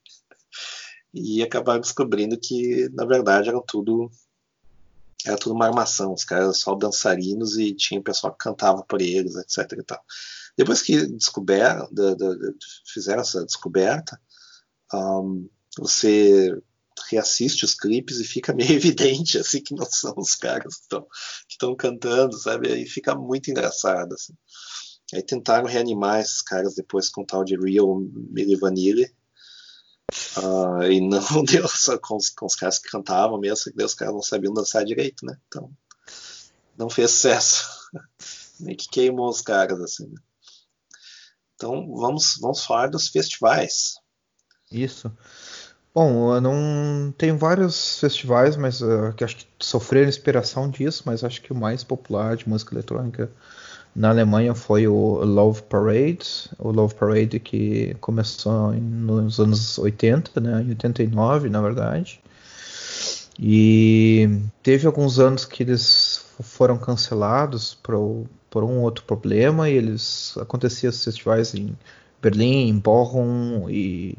E acabaram descobrindo que, na verdade, eram tudo era tudo uma armação, os caras só dançarinos e tinha o pessoal que cantava por eles, etc e tal. Depois que descoberam, fizeram essa descoberta, um, você reassiste os clipes e fica meio evidente assim que não são os caras que estão cantando, sabe? Aí fica muito engraçado. Assim. Aí tentaram reanimar esses caras depois com o tal de Real Milli Vanilli. Uh, e não deu só com os, com os caras que cantavam mesmo, que os caras não sabiam dançar direito, né? Então não fez sucesso. Nem que queimou os caras, assim. Né? Então vamos, vamos falar dos festivais. Isso. Bom, eu não tem vários festivais, mas uh, que acho que sofreram inspiração disso, mas acho que o mais popular de música eletrônica na Alemanha foi o Love Parade, o Love Parade que começou nos anos 80, né, em 89, na verdade. E teve alguns anos que eles foram cancelados por, por um outro problema e eles aconteciam festivais em Berlim, em Bochum e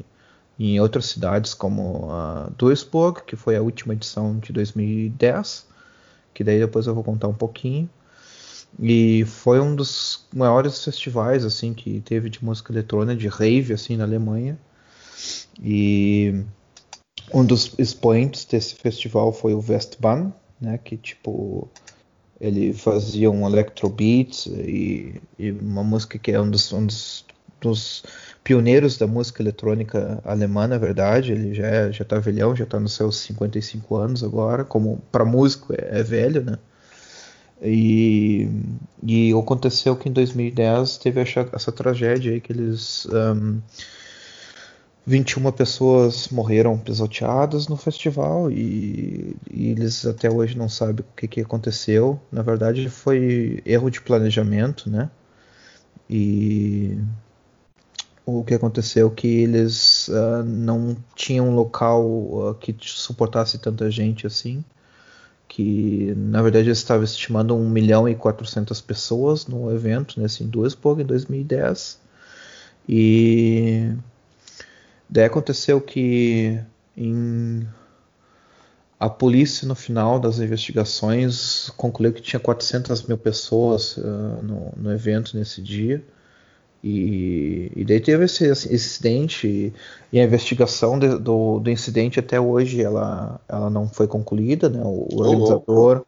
em outras cidades como Duisburg, que foi a última edição de 2010, que daí depois eu vou contar um pouquinho. E foi um dos maiores festivais assim que teve de música eletrônica, de rave assim na Alemanha. E um dos expoentes desse festival foi o Westbahn, né, que tipo ele fazia um electrobeat e, e uma música que é um dos, um dos, dos pioneiros da música eletrônica alemã, na verdade. Ele já é, já tá velhão, já está nos seus 55 anos agora. Como para músico é, é, velho, né? E, e aconteceu que em 2010 teve essa, essa tragédia aí que eles um, 21 pessoas morreram pisoteadas no festival e, e, eles até hoje não sabem o que, que aconteceu. Na verdade, foi erro de planejamento, né? E o que aconteceu que eles uh, não tinham um local uh, que suportasse tanta gente assim que na verdade eles estavam estimando 1 milhão e 400 pessoas no evento nesse né, em Duisburg em 2010 e daí aconteceu que em a polícia no final das investigações concluiu que tinha 400 mil pessoas uh, no, no evento nesse dia e, e daí teve esse, esse incidente e, a investigação de, do, do incidente até hoje ela, ela não foi concluída, né? O, o organizador,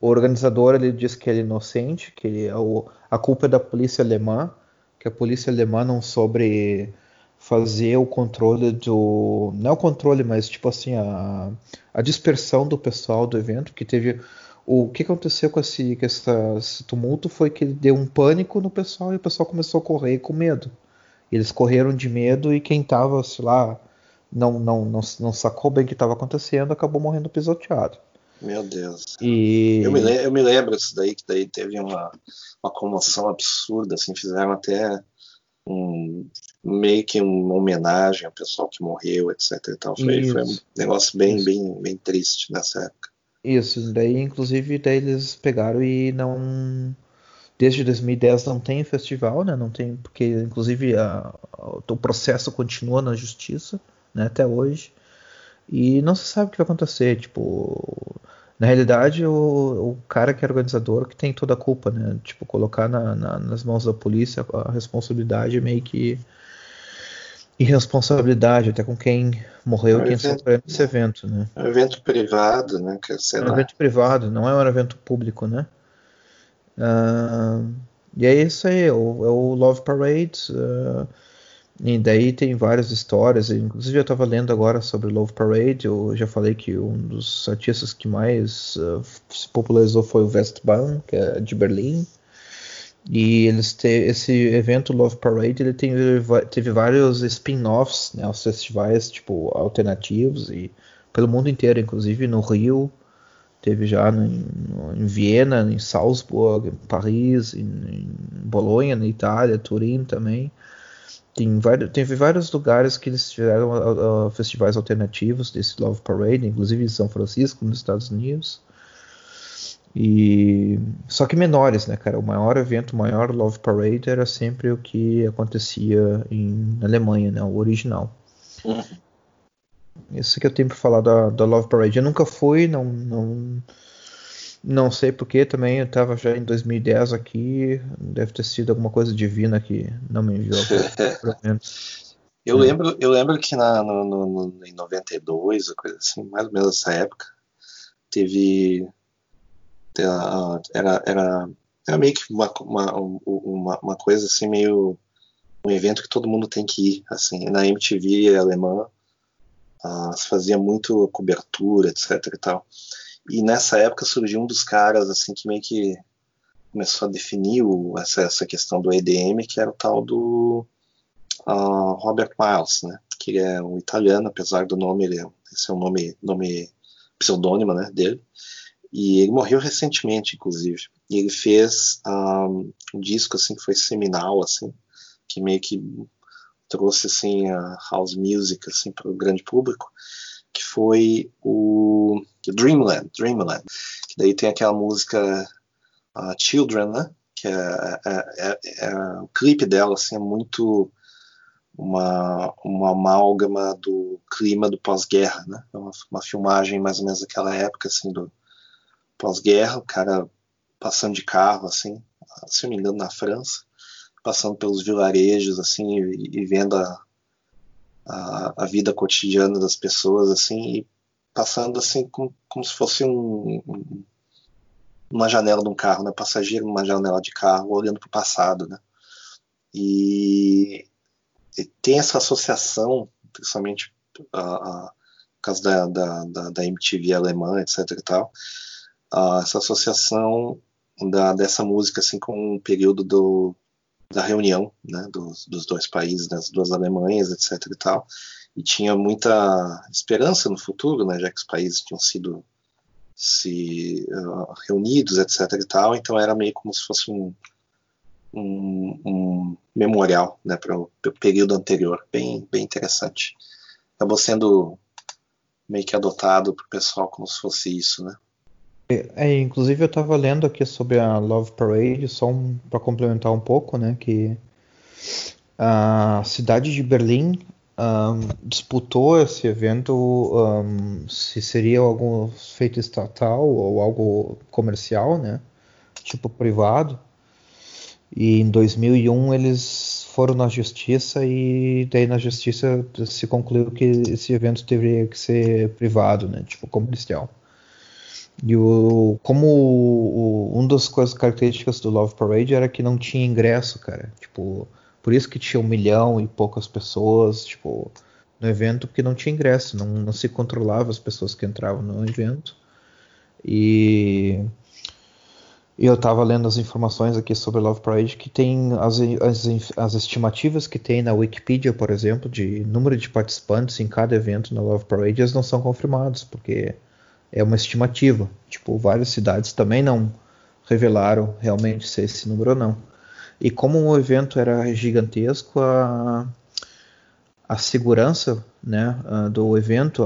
o organizador ele diz que ele é inocente, que ele, o, a culpa é da polícia alemã, que a polícia alemã não sobre fazer o controle do não é o controle, mas tipo assim a, a dispersão do pessoal do evento, que teve o que aconteceu com esse, com esse tumulto foi que ele deu um pânico no pessoal e o pessoal começou a correr com medo. Eles correram de medo e quem estava, sei lá, não, não, não, não sacou bem o que estava acontecendo, acabou morrendo pisoteado. Meu Deus. E... Eu, me, eu me lembro disso daí, que daí teve uma, uma comoção absurda, assim, fizeram até um, meio que uma homenagem ao pessoal que morreu, etc. E tal. Foi, foi um negócio bem, bem, bem triste nessa época. Isso, daí inclusive daí eles pegaram e não desde 2010 não tem festival, né? Não tem porque inclusive a, a, o processo continua na justiça, né? Até hoje e não se sabe o que vai acontecer. Tipo, na realidade o, o cara que é organizador que tem toda a culpa, né? Tipo, colocar na, na, nas mãos da polícia a responsabilidade meio que irresponsabilidade até com quem morreu e quem evento, sofreu nesse evento, né? É um evento privado, né? Que, é um evento privado, não é um evento público, né? Uh, e é isso aí, é o, é o Love Parade. Uh, E daí tem várias histórias, inclusive eu estava lendo agora sobre Love Parade, eu já falei que um dos artistas que mais uh, se popularizou foi o Westbahn, que é de Berlim. E eles te, esse evento Love Parade ele tem, teve vários spin-offs, né, os festivais tipo alternativos e pelo mundo inteiro, inclusive no Rio, teve já no, em Viena, em Salzburg, em Paris, em, em Bolonha, na Itália, Turim também. Tem vários, teve vários lugares que eles tiveram uh, uh, festivais alternativos desse Love Parade, inclusive em São Francisco, nos Estados Unidos. E só que menores, né, cara? O maior evento, o maior Love Parade era sempre o que acontecia em na Alemanha, né? O original. Uhum. Isso que eu tenho para falar da, da Love Parade. Eu nunca fui, não, não, não sei porque também. Eu estava já em 2010 aqui. Deve ter sido alguma coisa divina que não me enviou. eu, lembro, eu lembro que na, no, no, em 92, coisa assim, mais ou menos nessa época, teve. Era, era, era meio que uma, uma, uma, uma coisa assim, meio. Um evento que todo mundo tem que ir, assim, na MTV alemã se fazia muito cobertura, etc e tal. E nessa época surgiu um dos caras assim que meio que começou a definir o, essa, essa questão do EDM, que era o tal do uh, Robert Miles, né? Que é um italiano, apesar do nome, ele, é, esse é um nome, nome pseudônimo, né, dele. E ele morreu recentemente, inclusive. E ele fez um, ah, um disco assim que foi seminal, assim, que meio que trouxe assim a house music assim para o grande público, que foi o Dreamland, Dreamland, que daí tem aquela música uh, Children, né? Que é, é, é, é, o clipe dela assim é muito uma, uma amálgama do clima do pós-guerra, né? É uma, uma filmagem mais ou menos daquela época assim do pós-guerra, o cara passando de carro assim, se não me engano na França passando pelos vilarejos assim e, e vendo a, a, a, vida cotidiana das pessoas assim e passando assim com, como se fosse um, um, uma janela de um carro, né? Passageiro numa janela de carro olhando para o passado, né? E, e, tem essa associação, principalmente a, por causa da, da, da, da, MTV alemã, etc e tal, essa associação da, dessa música assim com o período do da reunião né, dos, dos, dois países, das duas Alemanhas, etc. e tal, e tinha muita esperança no futuro, né, já que os países tinham sido se uh, reunidos, etc. e tal, então era meio como se fosse um, um, um memorial né, para o período anterior, bem, bem interessante. Acabou sendo meio que adotado para o pessoal como se fosse isso, né? É, inclusive eu estava lendo aqui sobre a Love Parade, só um, para complementar um pouco, né, que a cidade de Berlim um, disputou esse evento um, se seria algum feito estatal ou algo comercial, né, tipo privado. E em 2001 eles foram na justiça e daí na justiça se concluiu que esse evento deveria que ser privado, né, tipo comercial. E o, como o, um das coisas características do Love Parade era que não tinha ingresso, cara. Tipo, por isso que tinha um milhão e poucas pessoas, tipo, no evento, porque não tinha ingresso, não, não se controlava as pessoas que entravam no evento. E, e eu estava lendo as informações aqui sobre Love Parade que tem as, as, as estimativas que tem na Wikipedia, por exemplo, de número de participantes em cada evento na Love Parade, elas não são confirmados, porque é uma estimativa. Tipo, várias cidades também não revelaram realmente se esse número ou não. E como o evento era gigantesco, a, a segurança né, do evento,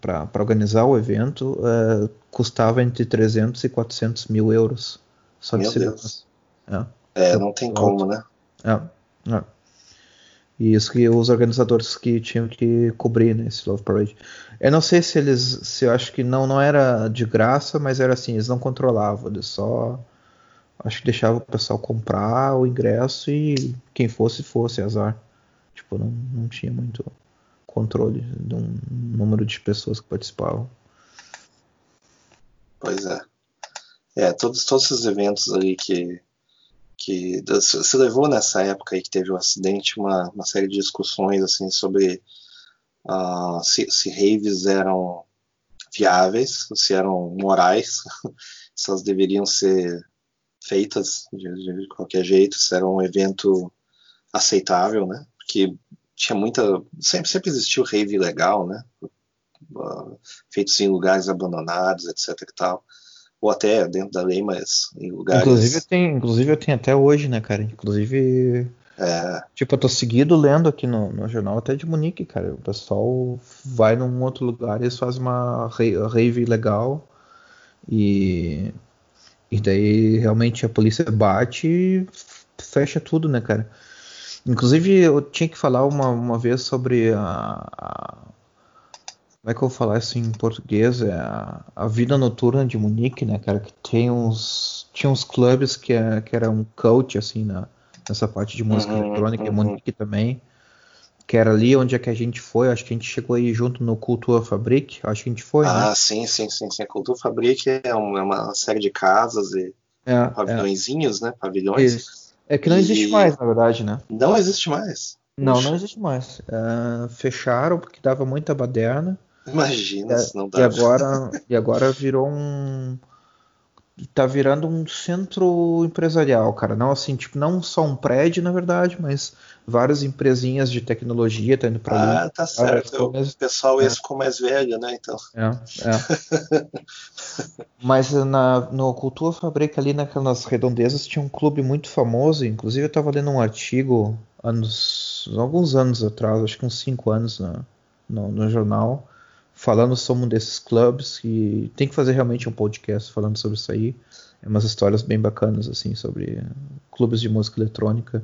para organizar o evento, uh, custava entre 300 e 400 mil euros só Meu de segurança. Deus. É, é não tem como, né? É, é. E isso que os organizadores que tinham que cobrir né, esse Love Parade. Eu não sei se eles. Se eu acho que não, não era de graça, mas era assim, eles não controlavam, eles só. Acho que deixavam o pessoal comprar o ingresso e quem fosse, fosse, azar. Tipo, não, não tinha muito controle de um número de pessoas que participavam. Pois é. É, todos, todos esses eventos ali que que se levou nessa época aí que teve o um acidente uma, uma série de discussões assim sobre uh, se, se raves eram viáveis, se eram morais, se elas deveriam ser feitas de, de, qualquer jeito, se era um evento aceitável, né? Porque tinha muita, sempre sempre existiu rave legal, né? Uh, feitos em lugares abandonados, etc. E tal ou até dentro da lei, mas em lugares. Inclusive tem, inclusive eu tenho até hoje, né, cara? Inclusive. É. Tipo, eu tô seguido lendo aqui no, no jornal até de Munique, cara. O pessoal vai num outro lugar e eles fazem uma rave legal. E. E daí realmente a polícia bate e fecha tudo, né, cara? Inclusive eu tinha que falar uma, uma vez sobre a, a como é que eu vou falar isso em português? É a, a, vida noturna de Munique, né, cara? Que tem uns. Tinha uns clubes que, é, que era um coach, assim, na, nessa parte de música uhum, eletrônica, uhum. Munique também. Que era ali onde é que a gente foi. Acho que a gente chegou aí junto no Cultura Fabric. Acho que a gente foi. Né? Ah, né? sim, sim, sim, sim. A Cultura Fabric é uma, é uma série de casas e é, é. pavilhõezinhos, é. né? Pavilhões. Isso. É que não existe e... mais, na verdade, né? Não existe mais. Não, não existe mais. Uh, fecharam porque dava muita baderna. Imagina, é, se não dá. E agora, e agora virou um. Tá virando um centro empresarial, cara. Não assim, tipo, não só um prédio, na verdade, mas várias empresinhas de tecnologia tá indo pra ah, Ah, tá certo. O mais... pessoal esse é. ficou mais velho, né? Então. É, é. mas na, no Cultura Fabrica, ali naquelas redondezas, tinha um clube muito famoso. Inclusive, eu tava lendo um artigo anos, alguns anos atrás, acho que uns 5 anos no, no, no jornal falando sobre um desses clubes e tem que fazer realmente um podcast falando sobre isso aí. É umas histórias bem bacanas assim sobre clubes de música eletrônica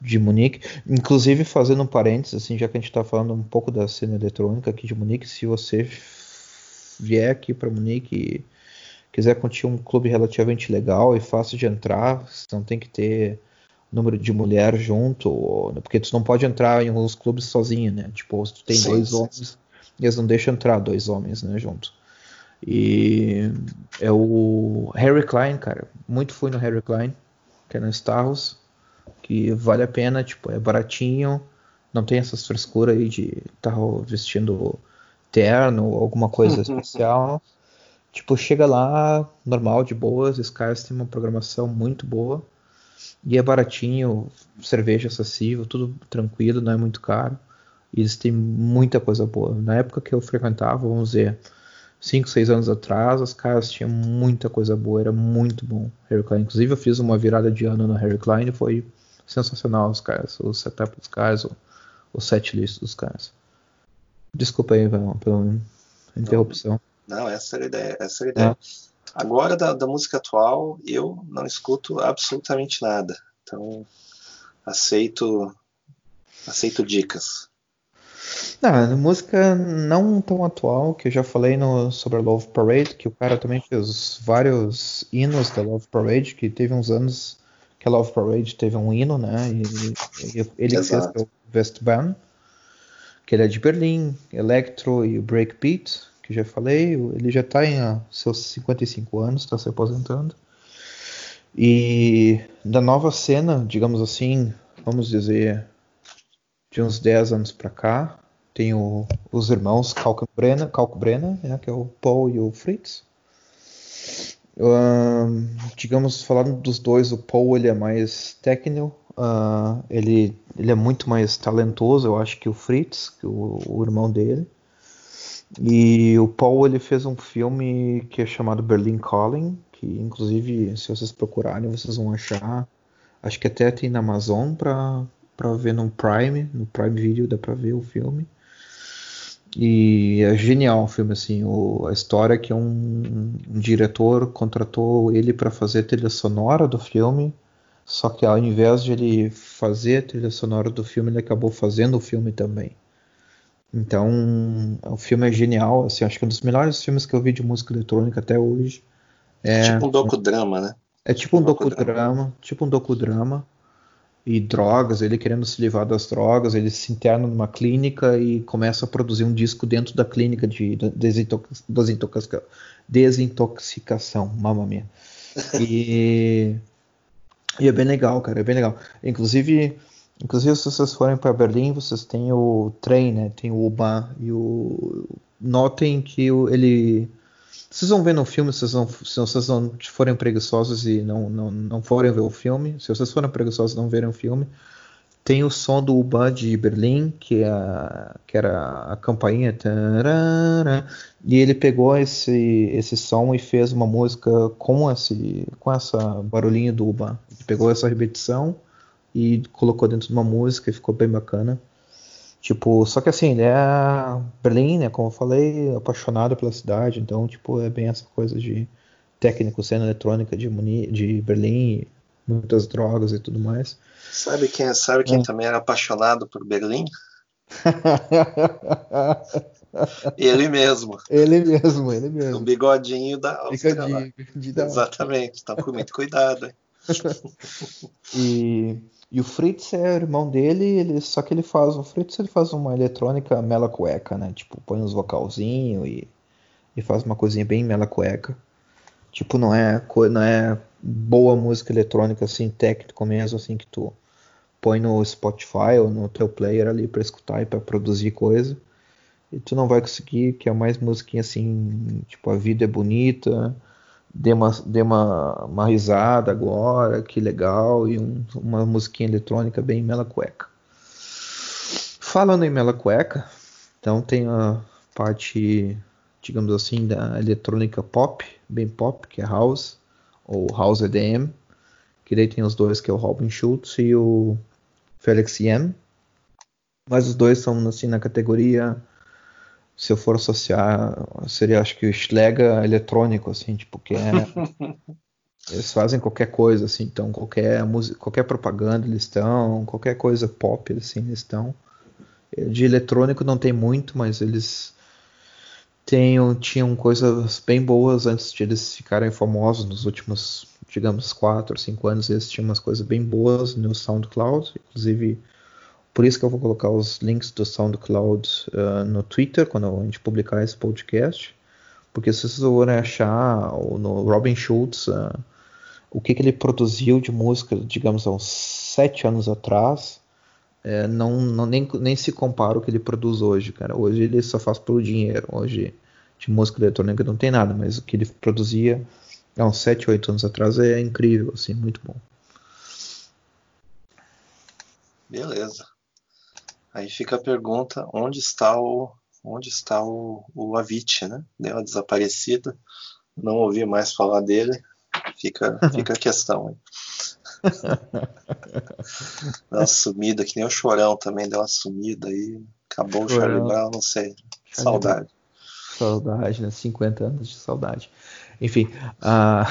de Munique. Inclusive fazendo um parênteses assim, já que a gente está falando um pouco da cena eletrônica aqui de Munique, se você vier aqui para Munique e quiser curtir um clube relativamente legal e fácil de entrar, você não tem que ter número de mulher junto, porque tu não pode entrar em alguns clubes sozinho, né? Tipo, se tu tem sim, dois sim. homens eles não deixam entrar dois homens, né, junto. E é o Harry Klein, cara. Muito fui no Harry Klein, que é no Starros, que vale a pena, tipo, é baratinho, não tem essas frescuras aí de estar tá vestindo terno ou alguma coisa especial. Tipo, chega lá, normal, de boas, os caras têm uma programação muito boa. E é baratinho, cerveja acessível, tudo tranquilo, não é muito caro. E eles têm muita coisa boa. Na época que eu frequentava, vamos dizer, 5, 6 anos atrás, os caras tinham muita coisa boa, era muito bom. Harry Klein. Inclusive, eu fiz uma virada de ano no Harry Klein e foi sensacional os caras, o setup dos caras, o, o setlist dos caras. Desculpa aí pela interrupção. Não, não, essa era a ideia. Essa era a ideia. É. Agora, da, da música atual, eu não escuto absolutamente nada. Então, aceito aceito dicas. Não, música não tão atual, que eu já falei no, sobre a Love Parade, que o cara também fez vários hinos da Love Parade, que teve uns anos que a Love Parade teve um hino, né? E, e ele Exato. fez o Westbahn, que ele é de Berlim, Electro e Breakbeat, que já falei, ele já está em ah, seus 55 anos, está se aposentando. E da nova cena, digamos assim, vamos dizer, de uns 10 anos para cá, tem o, os irmãos Kalkbrenner, Kalkbrenner né, que é o Paul e o Fritz. Digamos, falando dos dois, o Paul ele é mais técnico, uh, ele, ele é muito mais talentoso, eu acho, que o Fritz, que o, o, irmão dele. E o Paul ele fez um filme que é chamado Berlin Calling, que inclusive, se vocês procurarem, vocês vão achar. Acho que até tem na Amazon para para ver no Prime, no Prime Video dá para ver o filme. E é genial o filme, assim, o, a história é que um, um diretor contratou ele para fazer a trilha sonora do filme, só que ao invés de ele fazer a trilha sonora do filme, ele acabou fazendo o filme também. Então, o filme é genial, assim, acho que é um dos melhores filmes que eu vi de música eletrônica até hoje. É tipo um docudrama, né? É tipo um docudrama, tipo um docudrama e drogas, ele querendo se livrar das drogas, ele se interna numa clínica e começa a produzir um disco dentro da clínica de desintox desintoxicação, mamma mia. E E é bem legal, cara, é bem legal. Inclusive, inclusive se vocês forem para Berlim, vocês têm o trem, né? Tem o U-Bahn e o notem que ele vocês vão ver no filme, vocês não, se vocês não forem preguiçosos e não, não, não forem ver o filme, se vocês forem preguiçosos e não verem o filme, tem o som do Uba de Berlim, que, é a, que era a campainha. Tarara, e ele pegou esse, esse som e fez uma música com esse com essa barulhinho do Uba. Ele pegou essa repetição e colocou dentro de uma música e ficou bem bacana. Tipo, só que assim, ele é Berlim, né? Como eu falei, apaixonado pela cidade, então, tipo, é bem essa coisa de técnico, cena eletrônica de, Muni, de Berlim, muitas drogas e tudo mais. Sabe quem, sabe quem é. também era apaixonado por Berlim? ele mesmo. Ele mesmo, ele mesmo. O bigodinho da Áustria. Bigodinho, bigodinho da Exatamente, tá com muito cuidado. E, e o Fritz é o irmão dele, ele, só que ele faz, o Fritz ele faz uma eletrônica mela cueca, né? Tipo, põe uns vocalzinhos e, e faz uma coisinha bem mela cueca. Tipo, não é, não é boa música eletrônica assim, técnico mesmo, assim, que tu põe no Spotify ou no teu player ali para escutar e para produzir coisa. E tu não vai conseguir, que é mais musiquinha assim, tipo, a vida é bonita, dê uma, dê uma, uma risada agora, que legal, e um, uma musiquinha eletrônica bem mela cueca. Falando em mela cueca, então tem a parte, digamos assim, da eletrônica pop, bem pop, que é house, ou house EDM, que daí tem os dois, que é o Robin Schultz e o Felix Yen, mas os dois são assim na categoria se eu for associar, seria acho que o Schlega eletrônico, assim, tipo, que é. eles fazem qualquer coisa, assim, então qualquer música, qualquer propaganda eles estão, qualquer coisa pop, assim, eles estão. De eletrônico não tem muito, mas eles tenham, tinham coisas bem boas antes de eles ficarem famosos nos últimos, digamos, 4 ou 5 anos, eles tinham umas coisas bem boas no SoundCloud, inclusive por isso que eu vou colocar os links do SoundCloud uh, no Twitter quando a gente publicar esse podcast. Porque se vocês forem achar no Robin Schultz uh, o que, que, ele produziu de música, digamos, há uns sete anos atrás, é, não, não nem, nem se compara o que ele produz hoje, cara. Hoje ele só faz pelo dinheiro. Hoje de música eletrônica não tem nada, mas o que ele produzia há uns 7, 8 anos atrás é incrível, assim, muito bom. Beleza. Aí fica a pergunta, onde está o onde está o, o Avicii, né? Deu uma desaparecida, não ouvi mais falar dele, fica, fica a questão. Hein? deu uma sumida, que nem o Chorão também deu uma sumida aí, acabou o Charlie Brown, não sei, saudade. Saudade, né? 50 anos de saudade. Enfim, uh,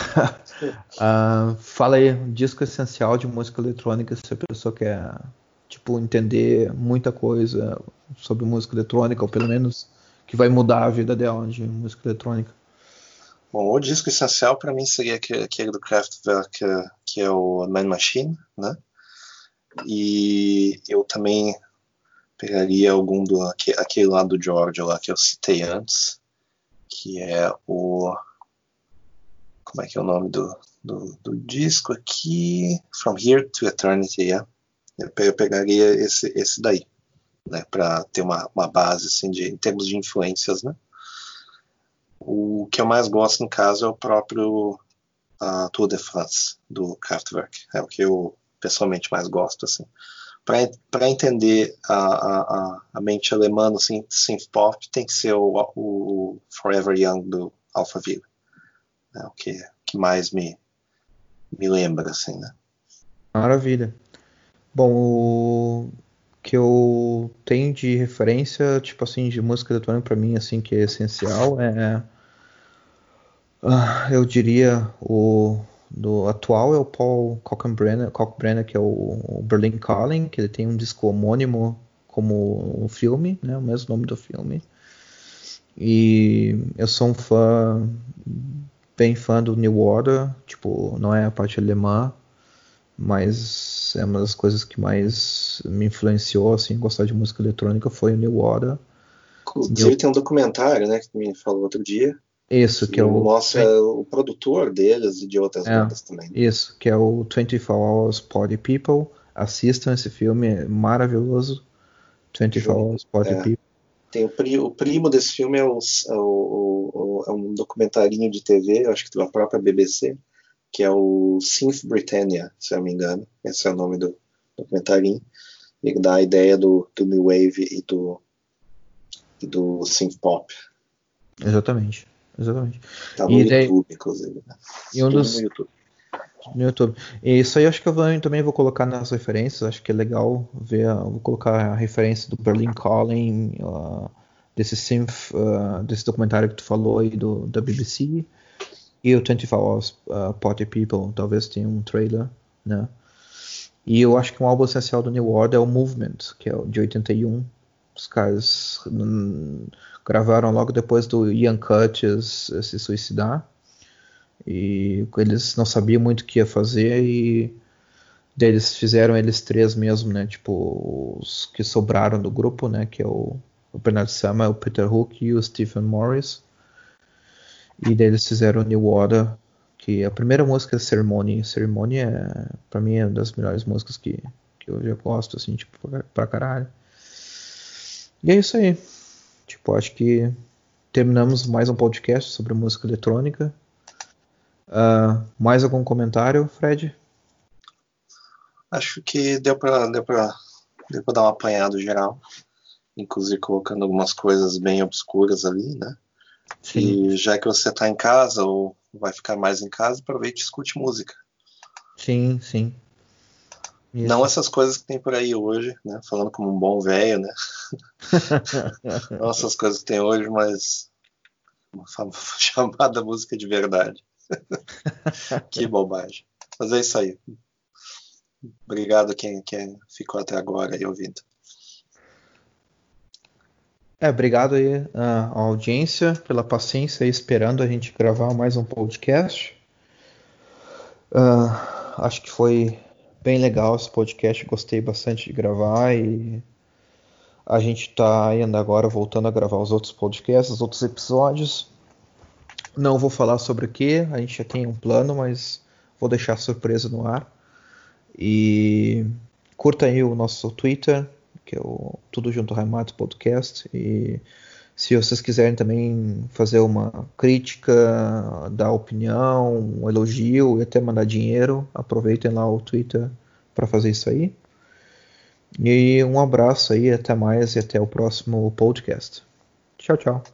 uh, fala aí, um disco essencial de música eletrônica, se a pessoa quer tipo, entender muita coisa sobre música eletrônica, ou pelo menos que vai mudar a vida dela de música eletrônica. Bom, o disco essencial para mim seria aquele do Kraftwerk, que é o Man Machine, né? E eu também pegaria algum do aquele lá do George lá que eu citei antes, que é o como é que é o nome do, do, do disco aqui? From Here to Eternity, yeah eu pegaria esse, esse daí, né, para ter uma, uma base assim de, em termos de influências, né. O que eu mais gosto no caso é o próprio uh, Tour de France do Kraftwerk, é o que eu pessoalmente mais gosto assim. Para entender a, a, a, mente alemã no assim, synth pop tem que ser o, o Forever Young do Alphaville, é o que, que mais me, me lembra assim, né. Maravilha. Bom, o que eu tenho de referência, tipo assim, de música eletrônica para mim, assim, que é essencial, é, uh, eu diria o do atual é o Paul Kalkbrenner que é o, o Berlin Calling, que ele tem um disco homônimo como um filme, né, o mesmo nome do filme. E eu sou um fã, bem fã do New Order, tipo, não é a parte alemã, mas é uma das coisas que mais me influenciou assim gostar de música eletrônica foi o New Order. Inclusive eu... tem um documentário, né, que me falou outro dia, Isso, que é o. Mostra o produtor deles e de outras é, bandas também. Isso, que é o 24 Hours Party People. Assistam esse filme, é maravilhoso. 24 Hours Party é. People. Tem o, pri, o, primo desse filme é, o, é, o, é, um documentarinho de TV, acho que da própria BBC, que é o Synth Britannia, se eu não me engano. Esse é o nome do documentarinho. Ele dá a ideia do, do New Wave e do, e do Synth Pop. Exatamente. Exatamente. Tá no e YouTube, daí, inclusive. Né? E um dos, no YouTube. No YouTube. E isso aí acho que eu também vou colocar nas referências. Acho que é legal ver. Vou colocar a referência do Berlin Calling, uh, desse synth, uh, desse documentário que tu falou aí do, da BBC. E o 24 Hours uh, Party People. Talvez tenha um trailer, né? E eu acho que um álbum essencial do New Order é o Movement, que é o de 81. Os caras gravaram logo depois do Ian Curtis se suicidar. E eles não sabiam muito o que ia fazer e eles fizeram eles três mesmo, né? Tipo, os que sobraram do grupo, né? Que é o, o Bernard Sama, o Peter Hook e o Stephen Morris. E daí eles fizeram New Order, que a primeira música é Ceremony. Ceremony é, pra mim, é uma das melhores músicas que, que eu já gosto, assim, tipo, pra caralho. E é isso aí. Tipo, acho que terminamos mais um podcast sobre música eletrônica. Uh, mais algum comentário, Fred? Acho que deu para deu pra, deu pra dar um apanhado geral, inclusive colocando algumas coisas bem obscuras ali, né? Sim. E já que você está em casa ou vai ficar mais em casa, aproveite e escute música. Sim, sim. Isso. Não essas coisas que tem por aí hoje, né? Falando como um bom velho, né? Não essas coisas que tem hoje, mas uma chamada música de verdade. que bobagem. Mas é isso aí. Obrigado quem, quem ficou até agora aí ouvindo. É, obrigado aí à audiência pela paciência esperando a gente gravar mais um podcast. Uh, acho que foi bem legal esse podcast, gostei bastante de gravar e a gente está ainda agora voltando a gravar os outros podcasts, os outros episódios. Não vou falar sobre o que, a gente já tem um plano, mas vou deixar surpresa no ar. E curta aí o nosso Twitter, que é o Tudo Junto Raimato Podcast. E se vocês quiserem também fazer uma crítica, dar opinião, um elogio e até mandar dinheiro, aproveitem lá o Twitter para fazer isso aí. E um abraço aí, até mais e até o próximo podcast. Tchau, tchau.